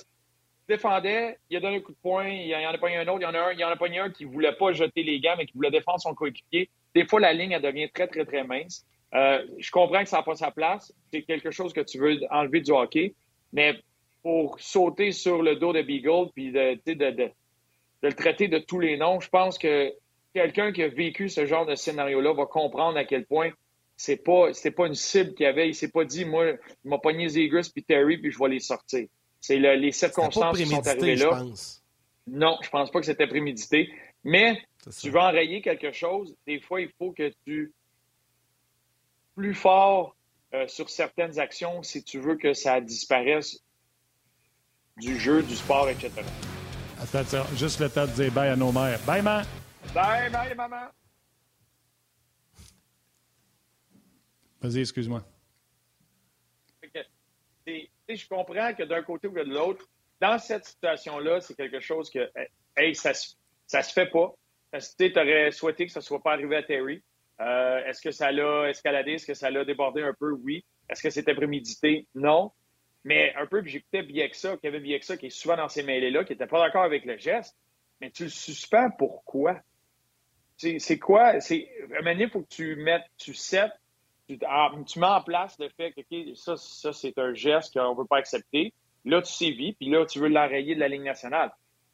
défendait, il a donné un coup de poing, il en a pas un autre, il y en a un, il en a pas un qui voulait pas jeter les gants, mais qui voulait défendre son coéquipier. Des fois, la ligne, elle devient très, très, très mince. Euh, je comprends que ça n'a pas sa place. C'est quelque chose que tu veux enlever du hockey. Mais pour sauter sur le dos de Beagle puis de, le traiter de tous les noms, je pense que quelqu'un qui a vécu ce genre de scénario-là va comprendre à quel point c'est pas, pas une cible qu'il avait. Il s'est pas dit, moi, il m'a pogné Zegris puis Terry puis je vais les sortir. C'est les circonstances qui sont arrivées là. Je pense. Non, je pense pas que c'était prémédité. Mais tu veux enrayer quelque chose, des fois, il faut que tu plus fort euh, sur certaines actions si tu veux que ça disparaisse du jeu, du sport, etc. Attends, juste le temps de dire bye à nos mères. Bye, maman! Bye, bye, maman! Vas-y, excuse-moi je comprends que d'un côté ou de l'autre, dans cette situation-là, c'est quelque chose que, hey, ça, ça se fait pas. Tu aurais souhaité que ça ne soit pas arrivé à Terry. Euh, est-ce que ça l'a escaladé? Est-ce que ça l'a débordé un peu? Oui. Est-ce que c'était prémédité? Non. Mais un peu, j'écoutais Bieksa, Kevin Bieksa, qui est souvent dans ces mêlées-là, qui n'était pas d'accord avec le geste. Mais tu le suspends pourquoi? C'est quoi? C'est, il faut que tu mettes, tu ah, tu, mets en place le fait que ça, ça c'est un geste qu'on ne veut pas accepter. Là, tu sévis, puis là, tu veux l'enrayer de la Ligue nationale.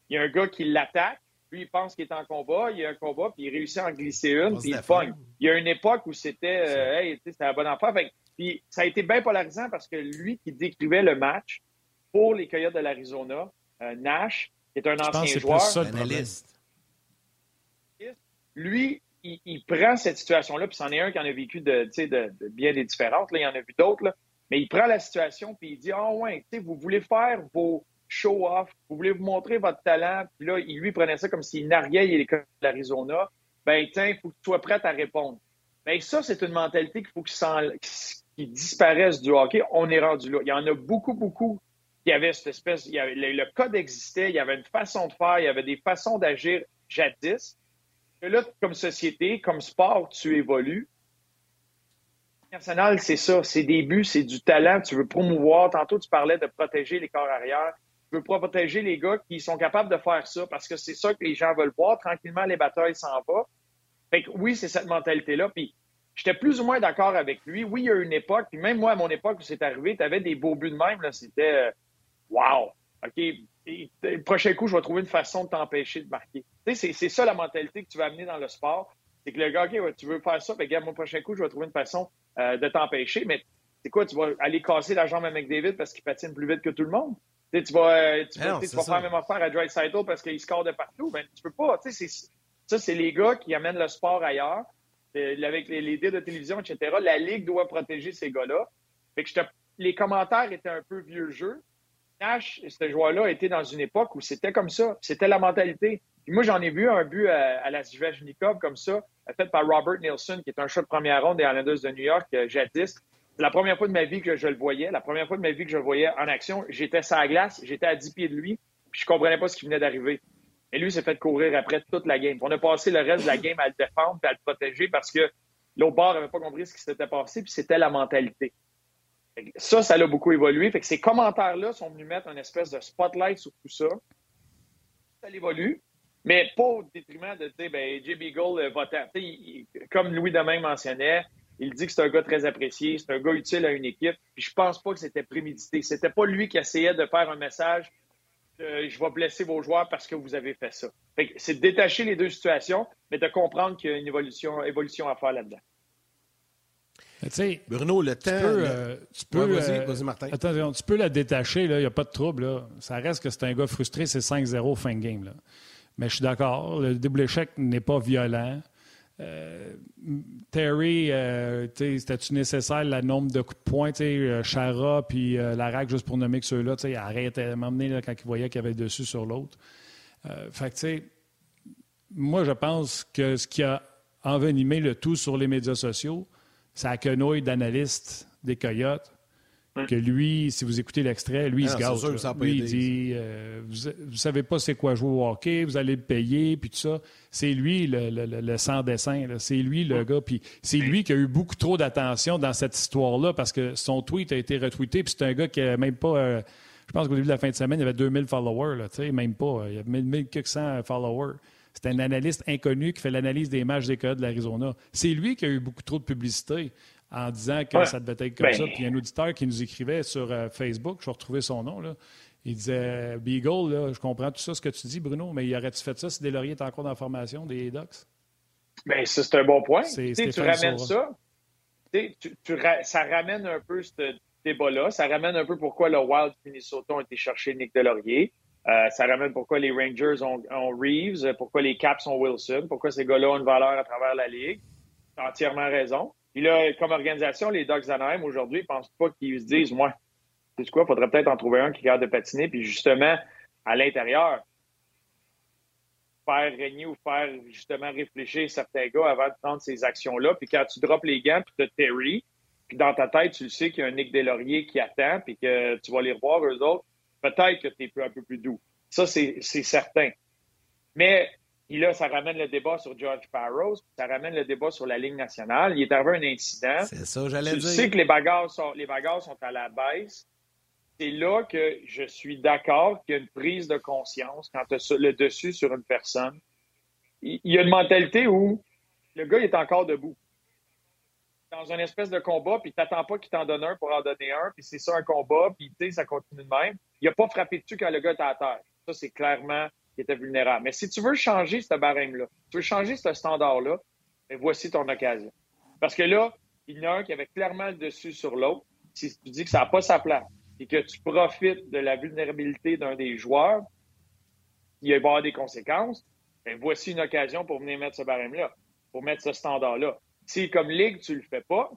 Il y a un gars qui l'attaque, lui, il pense qu'il est en combat, il y a un combat, puis il réussit à en glisser une, puis il pogne. Il y a une époque où c'était euh, hey, c'était la bonne affaire. puis ça a été bien polarisant parce que lui qui décrivait le match pour les Coyotes de l'Arizona, euh, Nash, qui est un ancien joueur. Lui, il, prend cette situation-là, puis c'en est un qui en a vécu de, de, bien des différentes. Là, il y en a vu d'autres, mais il prend la situation, puis il dit Ah, oh, ouais, vous voulez faire vos show-off, vous voulez vous montrer votre talent, puis là, il lui prenait ça comme s'il narguait les de l'Arizona. Ben, tiens, il faut que tu sois prêt à répondre. Ben, ça, c'est une mentalité qu'il faut qu'il disparaisse du hockey. On est rendu là. Il y en a beaucoup, beaucoup qui avaient cette espèce. Il y avait, le, code existait, il y avait une façon de faire, il y avait des façons d'agir jadis. Et là, comme société, comme sport, tu évolues. National, c'est ça, c'est des buts, c'est du talent, tu veux promouvoir. Tantôt, tu parlais de protéger les corps arrière. Tu veux protéger les gars qui sont capables de faire ça parce que c'est ça que les gens veulent voir. Tranquillement, les batailles s'en vont. Fait que oui, c'est cette mentalité-là. Puis j'étais plus ou moins d'accord avec lui. Oui, il y a une époque, puis même moi, à mon époque où c'est arrivé, tu avais des beaux buts de même, c'était euh, wow! OK, le prochain coup, je vais trouver une façon de t'empêcher de marquer. Tu sais, c'est ça la mentalité que tu vas amener dans le sport. C'est que le gars, OK, tu veux faire ça, ben, regarde, mon prochain coup, je vais trouver une façon euh, de t'empêcher. Mais c'est quoi, tu vas aller casser la jambe à McDavid parce qu'il patine plus vite que tout le monde? tu vas, euh, tu vas, tu vas faire la même affaire à Dry parce qu'il score de partout. Ben, tu peux pas. Ça, c'est les gars qui amènent le sport ailleurs. Euh, avec les, les de télévision, etc. La Ligue doit protéger ces gars-là. Fait que les commentaires étaient un peu vieux jeu. Nash, ce joueur-là, était dans une époque où c'était comme ça. C'était la mentalité. moi, j'en ai vu un but à, la Svechnikov comme ça, fait par Robert Nielsen, qui est un chat de première ronde des Islanders de New York, euh, jadis. C'est la première fois de ma vie que je le voyais. La première fois de ma vie que je le voyais en action, j'étais sur la glace, j'étais à 10 pieds de lui, puis je comprenais pas ce qui venait d'arriver. Et lui s'est fait courir après toute la game. On a passé le reste de la game à le défendre et à le protéger parce que l'autre bord n'avait pas compris ce qui s'était passé, puis c'était la mentalité. Ça, ça a beaucoup évolué. Fait que ces commentaires-là sont venus mettre une espèce de spotlight sur tout ça. Ça évolue, mais pas au détriment de dire, ben, J. Beagle euh, va Comme Louis Domingue mentionnait, il dit que c'est un gars très apprécié, c'est un gars utile à une équipe. Puis je pense pas que c'était prémédité. C'était pas lui qui essayait de faire un message je vais blesser vos joueurs parce que vous avez fait ça. c'est de détacher les deux situations, mais de comprendre qu'il y a une évolution à faire là-dedans. Bruno, le temps. Tu peux, euh, vas-y, Martin. Attends, tu peux la détacher, il n'y a pas de trouble. Ça reste que c'est un gars frustré, c'est 5-0 fin de game. Là. Mais je suis d'accord, le double échec n'est pas violent. Euh, Terry, euh, c'était-tu nécessaire le nombre de coups de poing? Euh, Chara puis Larac, juste pour nommer que ceux-là, il arrêtait de m'emmener quand il voyait qu'il y avait dessus sur l'autre. fait que, tu sais, moi, je pense que ce qui a envenimé le tout sur les médias sociaux, c'est la quenouille d'analystes des Coyotes que lui, si vous écoutez l'extrait, lui, il se gâte. Lui, il dit euh, vous, ne savez pas c'est quoi jouer au hockey, vous allez le payer, puis tout ça. C'est lui le, le, sans-dessin. C'est lui le gars. Puis c'est lui qui a eu beaucoup trop d'attention dans cette histoire-là parce que son tweet a été retweeté, puis c'est un gars qui n'a même pas. Euh, je pense qu'au début de la fin de semaine, il y avait 2000 followers, là, même pas. Il y avait 1400 followers. C'est un analyste inconnu qui fait l'analyse des matchs des codes de l'Arizona. C'est lui qui a eu beaucoup trop de publicité en disant que ça devait être comme ben. ça. Puis il y a un auditeur qui nous écrivait sur euh, Facebook, je vais retrouver son nom, là. Il disait Beagle, là, je comprends tout ça, ce que tu dis, Bruno, mais il aurait-tu fait ça si Delaurier est encore dans la formation des Ducks? Bien, ça, c'est un bon point. Tu ramènes ça. ça ramène un peu ce débat-là. Ça ramène un peu pourquoi le Wild Minnesota ont été chercher Nick Delorier. Euh, ça ramène pourquoi les Rangers ont, Reeves, pourquoi les Caps ont Wilson, pourquoi ces gars-là ont une valeur à travers la Ligue. Entièrement raison. Puis là, comme organisation, les Dogs Anaheim, aujourd'hui, ne pensent pas qu'ils se disent, moi, tu quoi, il faudrait peut-être en trouver un qui garde de patiner, puis justement, à l'intérieur, faire régner ou faire justement réfléchir certains gars avant de prendre ces actions-là. Puis quand tu drops les gants, puis tu Terry, puis dans ta tête, tu le sais qu'il y a un Nick Delaurier qui attend, puis que tu vas les revoir, eux autres, peut-être que tu es un peu plus doux. Ça, c'est certain. Mais puis là, ça ramène le débat sur George Barrows, ça ramène le débat sur la Ligue nationale. Il est arrivé un incident. C'est ça, j'allais dire. Tu sais que les bagarres, sont, les bagarres sont à la baisse. C'est là que je suis d'accord qu'il y a une prise de conscience quand tu as le dessus sur une personne. Il y a une mentalité où le gars est encore debout. Dans un espèce de combat, puis t'attends pas qu'il t'en donne un pour en donner un, puis c'est ça un combat, puis tu sais, ça continue de même. Il a pas frappé dessus quand le gars était à terre. Ça, c'est clairement qu'il était vulnérable. Mais si tu veux changer ce barème-là, tu veux changer ce standard-là, ben voici ton occasion. Parce que là, il y en a un qui avait clairement le dessus sur l'autre. Si tu dis que ça n'a pas sa place et que tu profites de la vulnérabilité d'un des joueurs, il va y avoir des conséquences, ben voici une occasion pour venir mettre ce barème-là, pour mettre ce standard-là. Si, comme Ligue, tu le fais pas,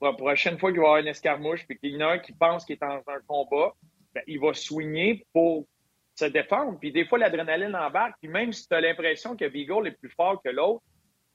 la prochaine fois qu'il va y avoir une escarmouche puis qu'il y en a un qui pense qu'il est dans un combat, ben, il va soigner pour se défendre. Puis des fois, l'adrénaline embarque. Puis même si tu as l'impression que Beagle est plus fort que l'autre,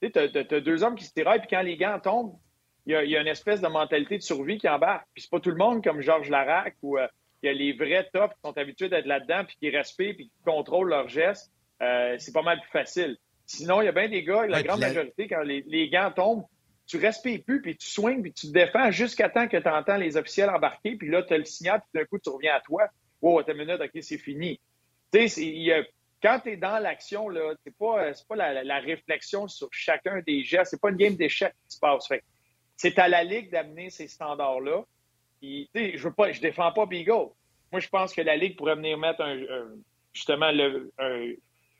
tu as, deux hommes qui se tiraillent, puis quand les gants tombent, il y, a, une espèce de mentalité de survie qui embarque. Puis c'est pas tout le monde comme Georges Larac ou euh, y a les vrais tops qui sont habitués d'être là-dedans, puis qui respirent, puis qui contrôlent leurs gestes. Euh, c'est pas mal plus facile. Sinon, il y a bien des gars, la grande majorité, quand les, gants tombent, tu respires plus, puis tu swings, puis tu te défends jusqu'à temps que tu entends les officiels embarquer, puis là, tu as le signal, puis d'un coup, tu reviens à toi. Oh, t'as une minute, OK, c'est fini. Tu sais, quand tu es dans l'action, là, c'est pas, pas la, réflexion sur chacun des gestes, c'est pas une game d'échecs qui se passe. c'est à la Ligue d'amener ces standards-là. je veux pas, je défends pas Beagle. Moi, je pense que la Ligue pourrait venir mettre un, justement le,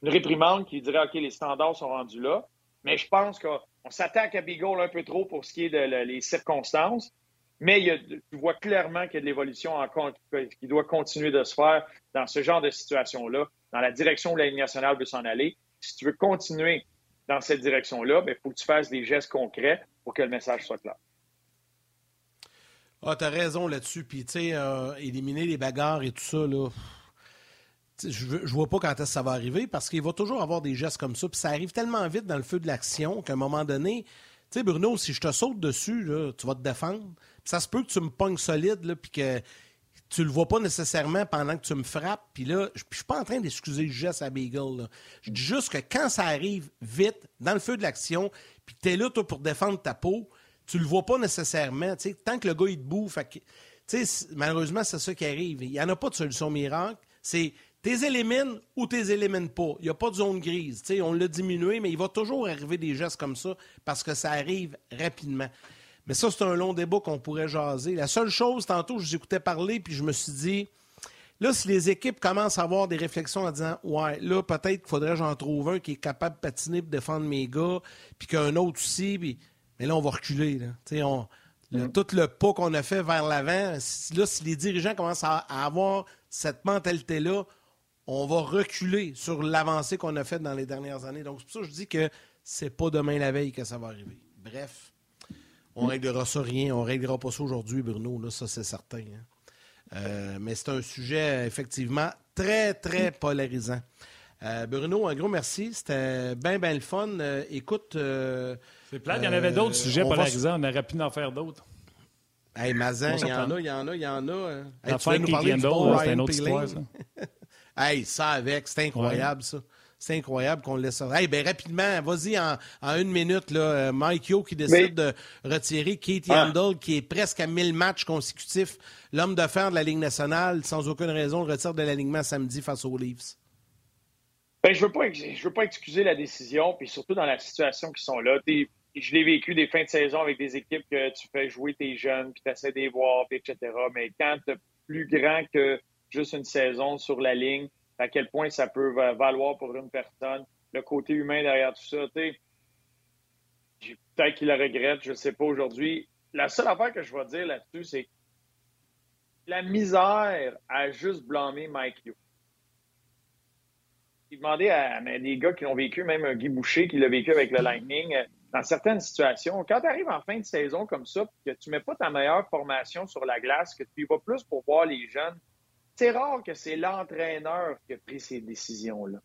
une réprimande qui dirait OK, les standards sont rendus là. Mais je pense qu'on s'attaque à Beagle un peu trop pour ce qui est des les circonstances. Mais il tu vois clairement qu'il y a de l'évolution qui doit continuer de se faire dans ce genre de situation-là, dans la direction où la Ligue nationale veut s'en aller. Si tu veux continuer dans cette direction-là, il ben, faut que tu fasses des gestes concrets pour que le message soit clair. Ah, as raison là-dessus. Puis, tu sais, euh, éliminer les bagarres et tout ça, là, je, ne vois pas quand est-ce que ça va arriver parce qu'il va toujours avoir des gestes comme ça. Puis ça arrive tellement vite dans le feu de l'action qu'à un moment donné, tu sais, Bruno, si je te saute dessus, tu vas te défendre. ça se peut que tu me pognes solide, puis que tu le vois pas nécessairement pendant que tu me frappes. Puis là, je, ne suis pas en train d'excuser le geste à Beagle. Je dis juste que quand ça arrive vite, dans le feu de l'action, puis tu es là, pour défendre ta peau, tu le vois pas nécessairement. tant que le gars, il te bouffe, malheureusement, c'est ça qui arrive. Il n'y en a pas de solution miracle. C'est T'es élimines ou t'es élimines pas. Il n'y a pas de zone grise. on l'a diminué, mais il va toujours arriver des gestes comme ça parce que ça arrive rapidement. Mais ça, c'est un long débat qu'on pourrait jaser. La seule chose, tantôt, je vous écoutais parler, puis je me suis dit, là, si les équipes commencent à avoir des réflexions en disant, ouais, là, peut-être qu'il faudrait que j'en trouve un qui est capable de patiner pour défendre mes gars, puis qu'un autre aussi, puis... mais là, on va reculer. On... Mm. tout le pas qu'on a fait vers l'avant, là, si les dirigeants commencent à avoir cette mentalité-là, on va reculer sur l'avancée qu'on a faite dans les dernières années. Donc, c'est pour ça que je dis que c'est pas demain la veille que ça va arriver. Bref, on ne réglera ça rien. On ne réglera pas ça aujourd'hui, Bruno. Là, ça, c'est certain. Hein. Euh, mais c'est un sujet, effectivement, très, très polarisant. Euh, Bruno, un gros merci. C'était bien, bien le fun. Euh, écoute. c'est plate. Il y en avait d'autres sujets polarisants. On aurait pu en faire d'autres. Hey, Mazin, il y en a, il y en a, il y en a. Hey, tu nous parler du bon Ryan. Hey, ça avec, c'est incroyable, ça. C'est incroyable qu'on le laisse. Hey, ben rapidement, vas-y en, une minute, là, euh, Mike Yo qui décide de retirer Keith Yandel, ah. qui est presque à 1000 matchs consécutifs, l'homme de fer de la Ligue nationale, sans aucune raison, le retire de l'alignement samedi face aux Leafs. Ben, je ne veux, pas, je veux pas excuser la décision, puis surtout dans la situation qui sont là. Je l'ai vécu des fins de saison avec des équipes que tu fais jouer tes jeunes, puis tu essaies de les voir, etc. Mais quand tu es plus grand que juste une saison sur la ligne, à quel point ça peut valoir pour une personne, le côté humain derrière tout ça. Peut-être qu'il le regrette, je ne sais pas aujourd'hui. La seule affaire que je vais dire là-dessus, c'est la misère à juste blâmer Mike Hughes. Il demandait à, des gars qui l'ont vécu, même Guy Boucher qui l'a vécu avec le Lightning, euh, dans certaines situations, quand tu arrives en fin de saison comme ça, que tu ne mets pas ta meilleure formation sur la glace, que tu y vas plus pour voir les jeunes, c'est rare que c'est l'entraîneur qui a pris ces décisions-là.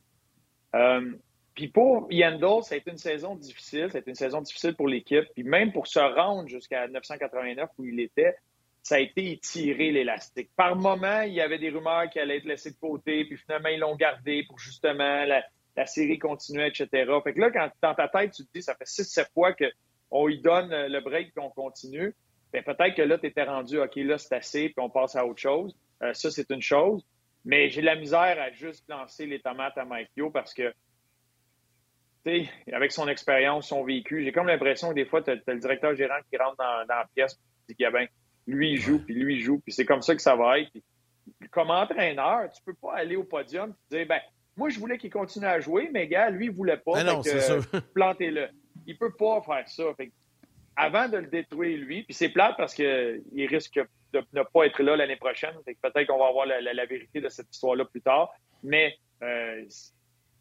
Euh, puis pour Yandel, ça a été une saison difficile, ça a été une saison difficile pour l'équipe. Puis même pour se rendre jusqu'à 989 où il était, ça a été étiré l'élastique. Par moment, il y avait des rumeurs qui allaient être laissées de côté, puis finalement, ils l'ont gardé pour justement la, série continuer, etc. Fait que là, quand dans ta tête, tu te dis, ça fait 6-7 fois qu'on lui donne le break puis on continue, bien, peut-être que là, tu étais rendu, OK, là, c'est assez, puis on passe à autre chose. Euh, ça, c'est une chose. Mais j'ai de la misère à juste lancer les tomates à Mike Yo parce que avec son expérience, son vécu, j'ai comme l'impression que des fois, tu as, le directeur gérant qui rentre dans, la pièce et dit ben, lui, il joue, puis lui, il joue, puis c'est comme ça que ça va être. comme entraîneur, tu peux pas aller au podium et dire ben, moi, je voulais qu'il continue à jouer, mais gars, lui, il voulait pas. Ben non, Plantez-le. Il peut pas faire ça. Avant de le détruire, lui, puis c'est plate parce qu'il risque de ne pas être là l'année prochaine. Peut-être qu'on va avoir la, vérité de cette histoire-là plus tard. Mais euh,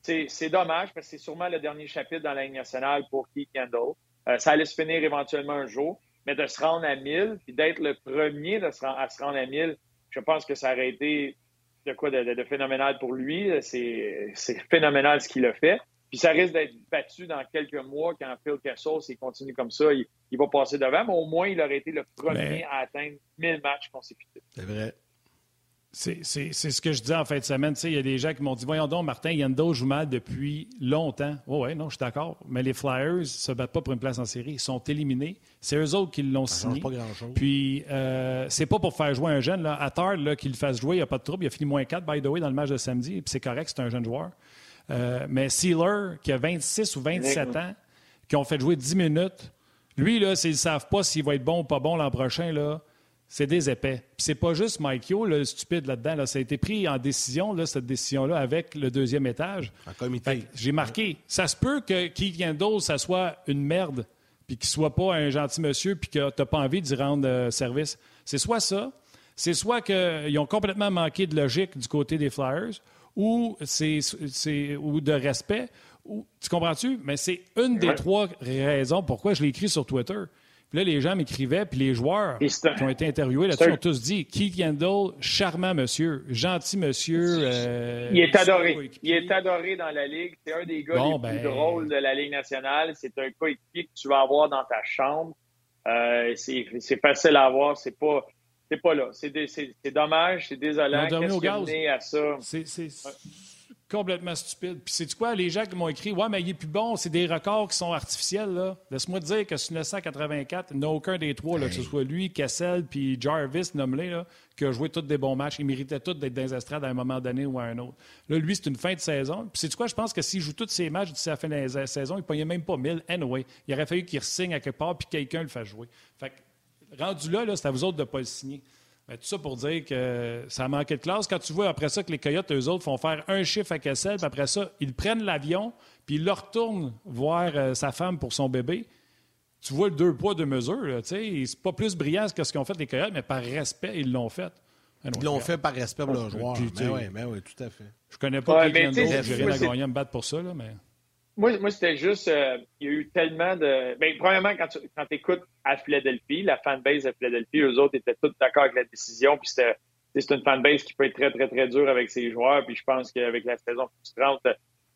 c'est dommage parce que c'est sûrement le dernier chapitre dans la Ligue nationale pour Keith Kendall. Euh, ça allait se finir éventuellement un jour, mais de se rendre à 1000 puis d'être le premier de se à se rendre à 1000, je pense que ça aurait été de quoi de, phénoménal pour lui. C'est phénoménal ce qu'il a fait. Puis ça risque d'être battu dans quelques mois quand Phil Kessel, s'il continue comme ça, il, va passer devant, mais au moins il aurait été le premier à atteindre 1000 matchs consécutifs. C'est vrai. C'est ce que je disais en fin de semaine. Il y a des gens qui m'ont dit Voyons donc, Martin Yando joue mal depuis longtemps. Oui, oui, non, je suis d'accord. Mais les Flyers ne se battent pas pour une place en série. Ils sont éliminés. C'est eux autres qui l'ont signé. pas grand-chose. Puis, euh, c'est pas pour faire jouer un jeune. Là. Attard, qu'il le fasse jouer, il n'y a pas de trouble. Il a fini moins 4, by the way, dans le match de samedi. Puis c'est correct, c'est un jeune joueur. Euh, mais Sealer, qui a 26 ou 27 ans, qui ont fait jouer 10 minutes, lui, là, s'ils ne savent pas s'il va être bon ou pas bon l'an prochain, là, c'est des épais. Puis c'est pas juste Mike Yo, le stupide là-dedans. Ça a été pris en décision, là, cette décision-là, avec le deuxième étage. En comité. J'ai marqué. Ça se peut que Keith Yandel, ça soit une merde, puis qu'il soit pas un gentil monsieur, puis que t'as pas envie d'y rendre euh, service. C'est soit ça, c'est soit qu'ils ont complètement manqué de logique du côté des Flyers, ou, c'est, ou de respect. Ou, tu comprends-tu? Mais c'est une des trois raisons pourquoi je l'ai écrit sur Twitter. Puis là, les gens m'écrivaient, puis les joueurs qui ont été interviewés là-dessus ont tous dit Keith Kendall, charmant monsieur, gentil monsieur. Euh, il est adoré. Il est adoré dans la Ligue. C'est un des gars les plus ben, drôles de la Ligue nationale. C'est un coéquipier que tu vas avoir dans ta chambre. Euh, c'est facile à avoir. C'est pas. C'est pas là. C'est dommage, c'est désolant. Qu'est-ce qui a mené à ça? C'est complètement stupide. Puis c'est quoi, les gens qui m'ont écrit Ouais, mais il est plus bon, c'est des records qui sont artificiels. Là. Laisse-moi te dire que sur 1984, il n'y a aucun des trois, là, que ce soit lui, Kessel, puis Jarvis, nommé, qui a joué tous des bons matchs. Ils méritaient tous d'être dans les estrades à un moment donné ou à un autre. Là, lui, c'est une fin de saison. Puis c'est quoi, je pense que s'il joue tous ses matchs d'ici la fin de la saison, il ne pognait même pas 1000. Anyway, il aurait fallu qu'il signe à quelque part, puis quelqu'un le fasse jouer. Fait que, rendu là, là c'est à vous autres de ne pas le signer. Ben, tout ça pour dire que ça a manqué de classe. Quand tu vois après ça que les Coyotes, eux autres, font faire un chiffre à Kessel, puis après ça, ils prennent l'avion, puis ils le retournent voir euh, sa femme pour son bébé. Tu vois le deux poids, deux mesures. C'est pas plus brillant que ce qu'ont fait les Coyotes, mais par respect, ils l'ont fait. Ben ils l'ont fait par respect pour leurs joueurs. Mais oui, mais oui, tout à fait. Je connais pas ouais, quelqu'un d'autre. J'ai rien à gagner à me battre pour ça, là, mais... Moi, moi c'était juste, euh, il y a eu tellement de. Bien, premièrement, quand tu quand écoutes à Philadelphie, la fanbase de Philadelphie, eux autres étaient tous d'accord avec la décision. Puis c'était, c'est une fanbase qui peut être très, très, très dure avec ses joueurs. Puis je pense qu'avec la saison frustrante,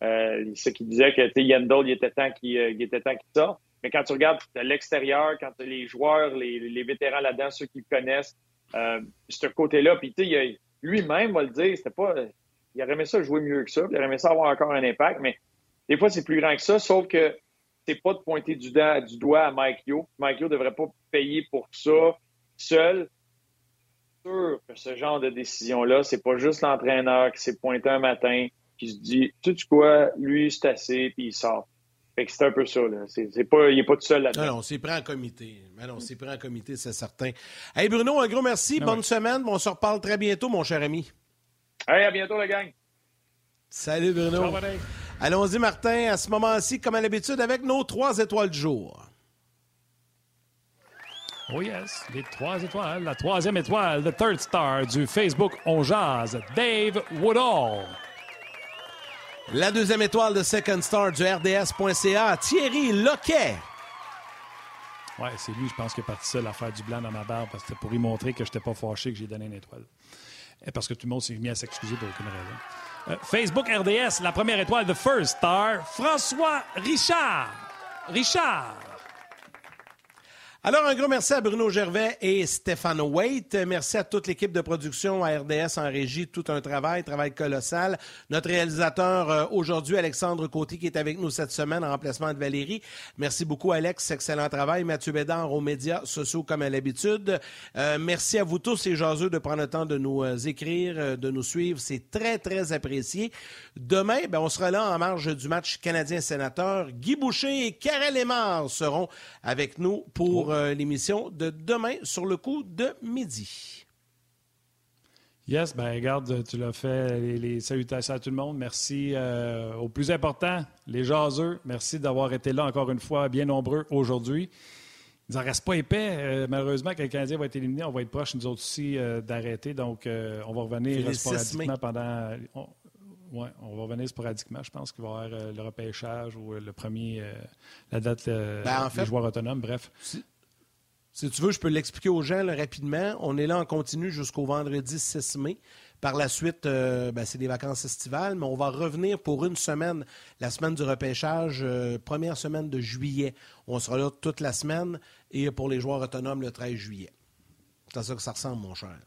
euh, ce qui disait que Yandel, il était temps qu'il euh, était temps qu'il sorte. Mais quand tu regardes de l'extérieur, quand les joueurs, les, les vétérans là-dedans, ceux qui le connaissent, euh, ce côté-là, puis tu sais, lui-même va le dire, c'était pas. Il aurait aimé ça jouer mieux que ça, il aurait aimé ça avoir encore un impact, mais des fois, c'est plus grand que ça, sauf que c'est pas de pointer du, doigt à Mike Yo. Mike Yo devrait pas payer pour ça seul. Sûr que ce genre de décision-là, c'est pas juste l'entraîneur qui s'est pointé un matin, qui se dit, tu sais quoi, lui, c'est assez, puis il sort. Fait que c'est un peu ça, là. C'est, pas, il n'est pas tout seul là-dedans. Non, non, c'est pris en comité. non, c'est pris en comité, c'est certain. Hey, Bruno, un gros merci. Ah Bonne semaine. On se reparle très bientôt, mon cher ami. Hey, à bientôt, la gang. Salut, Bruno. Allons-y, Martin, à ce moment-ci, comme à l'habitude, avec nos trois étoiles du jour. Oh yes, les trois étoiles. La troisième étoile, le third star du Facebook On Jazz, Dave Woodall. La deuxième étoile de second star du RDS.ca, Thierry Loquet. Ouais, c'est lui, je pense, qui est parti seul à faire du blanc dans ma barbe parce que c'était pour y montrer que je n'étais pas fâché que j'ai donné une étoile. Et parce que tout le monde s'est mis à s'excuser pour aucune raison. Euh, Facebook RDS, la première étoile de First Star, François Richard. Richard. Alors, un gros merci à Bruno Gervais et Stéphane Waite. Merci à toute l'équipe de production à RDS en régie. Tout un travail, travail colossal. Notre réalisateur euh, aujourd'hui, Alexandre Côté, qui est avec nous cette semaine en remplacement de Valérie. Merci beaucoup, Alex. Excellent travail. Mathieu Bédard aux médias sociaux comme à l'habitude. Euh, merci à vous tous et jaseux de prendre le temps de nous euh, écrire, de nous suivre. C'est très, très apprécié. Demain, ben, on sera là en marge du match canadien-sénateur. Guy Boucher et Karel Lemar seront avec nous pour l'émission de demain sur le coup de midi. Yes, ben regarde, tu l'as fait. Les, salutations à tout le monde. Merci euh, au plus important, les jaseux. Merci d'avoir été là encore une fois, bien nombreux aujourd'hui. Il n'en reste pas épais. Euh, malheureusement, quand le Canadien va être éliminé, on va être proche, nous autres aussi, d'arrêter. Donc, on va revenir sporadiquement pendant. Oui, on va revenir sporadiquement. Je pense qu'il va y avoir le repêchage ou le premier, la date ben, des joueurs autonomes. Bref. Si tu veux, je peux l'expliquer aux gens rapidement. On est là en continu jusqu'au vendredi 6 mai. Par la suite, euh, ben, c'est des vacances estivales, mais on va revenir pour une semaine, la semaine du repêchage, euh, première semaine de juillet. On sera là toute la semaine et pour les joueurs autonomes le 13 juillet. C'est à ça que ça ressemble, mon cher.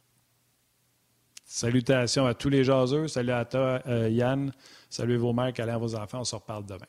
Salutations à tous les jaseux. Salut à toi, euh, Yann. Salut vos mères, à vos enfants. On se reparle demain.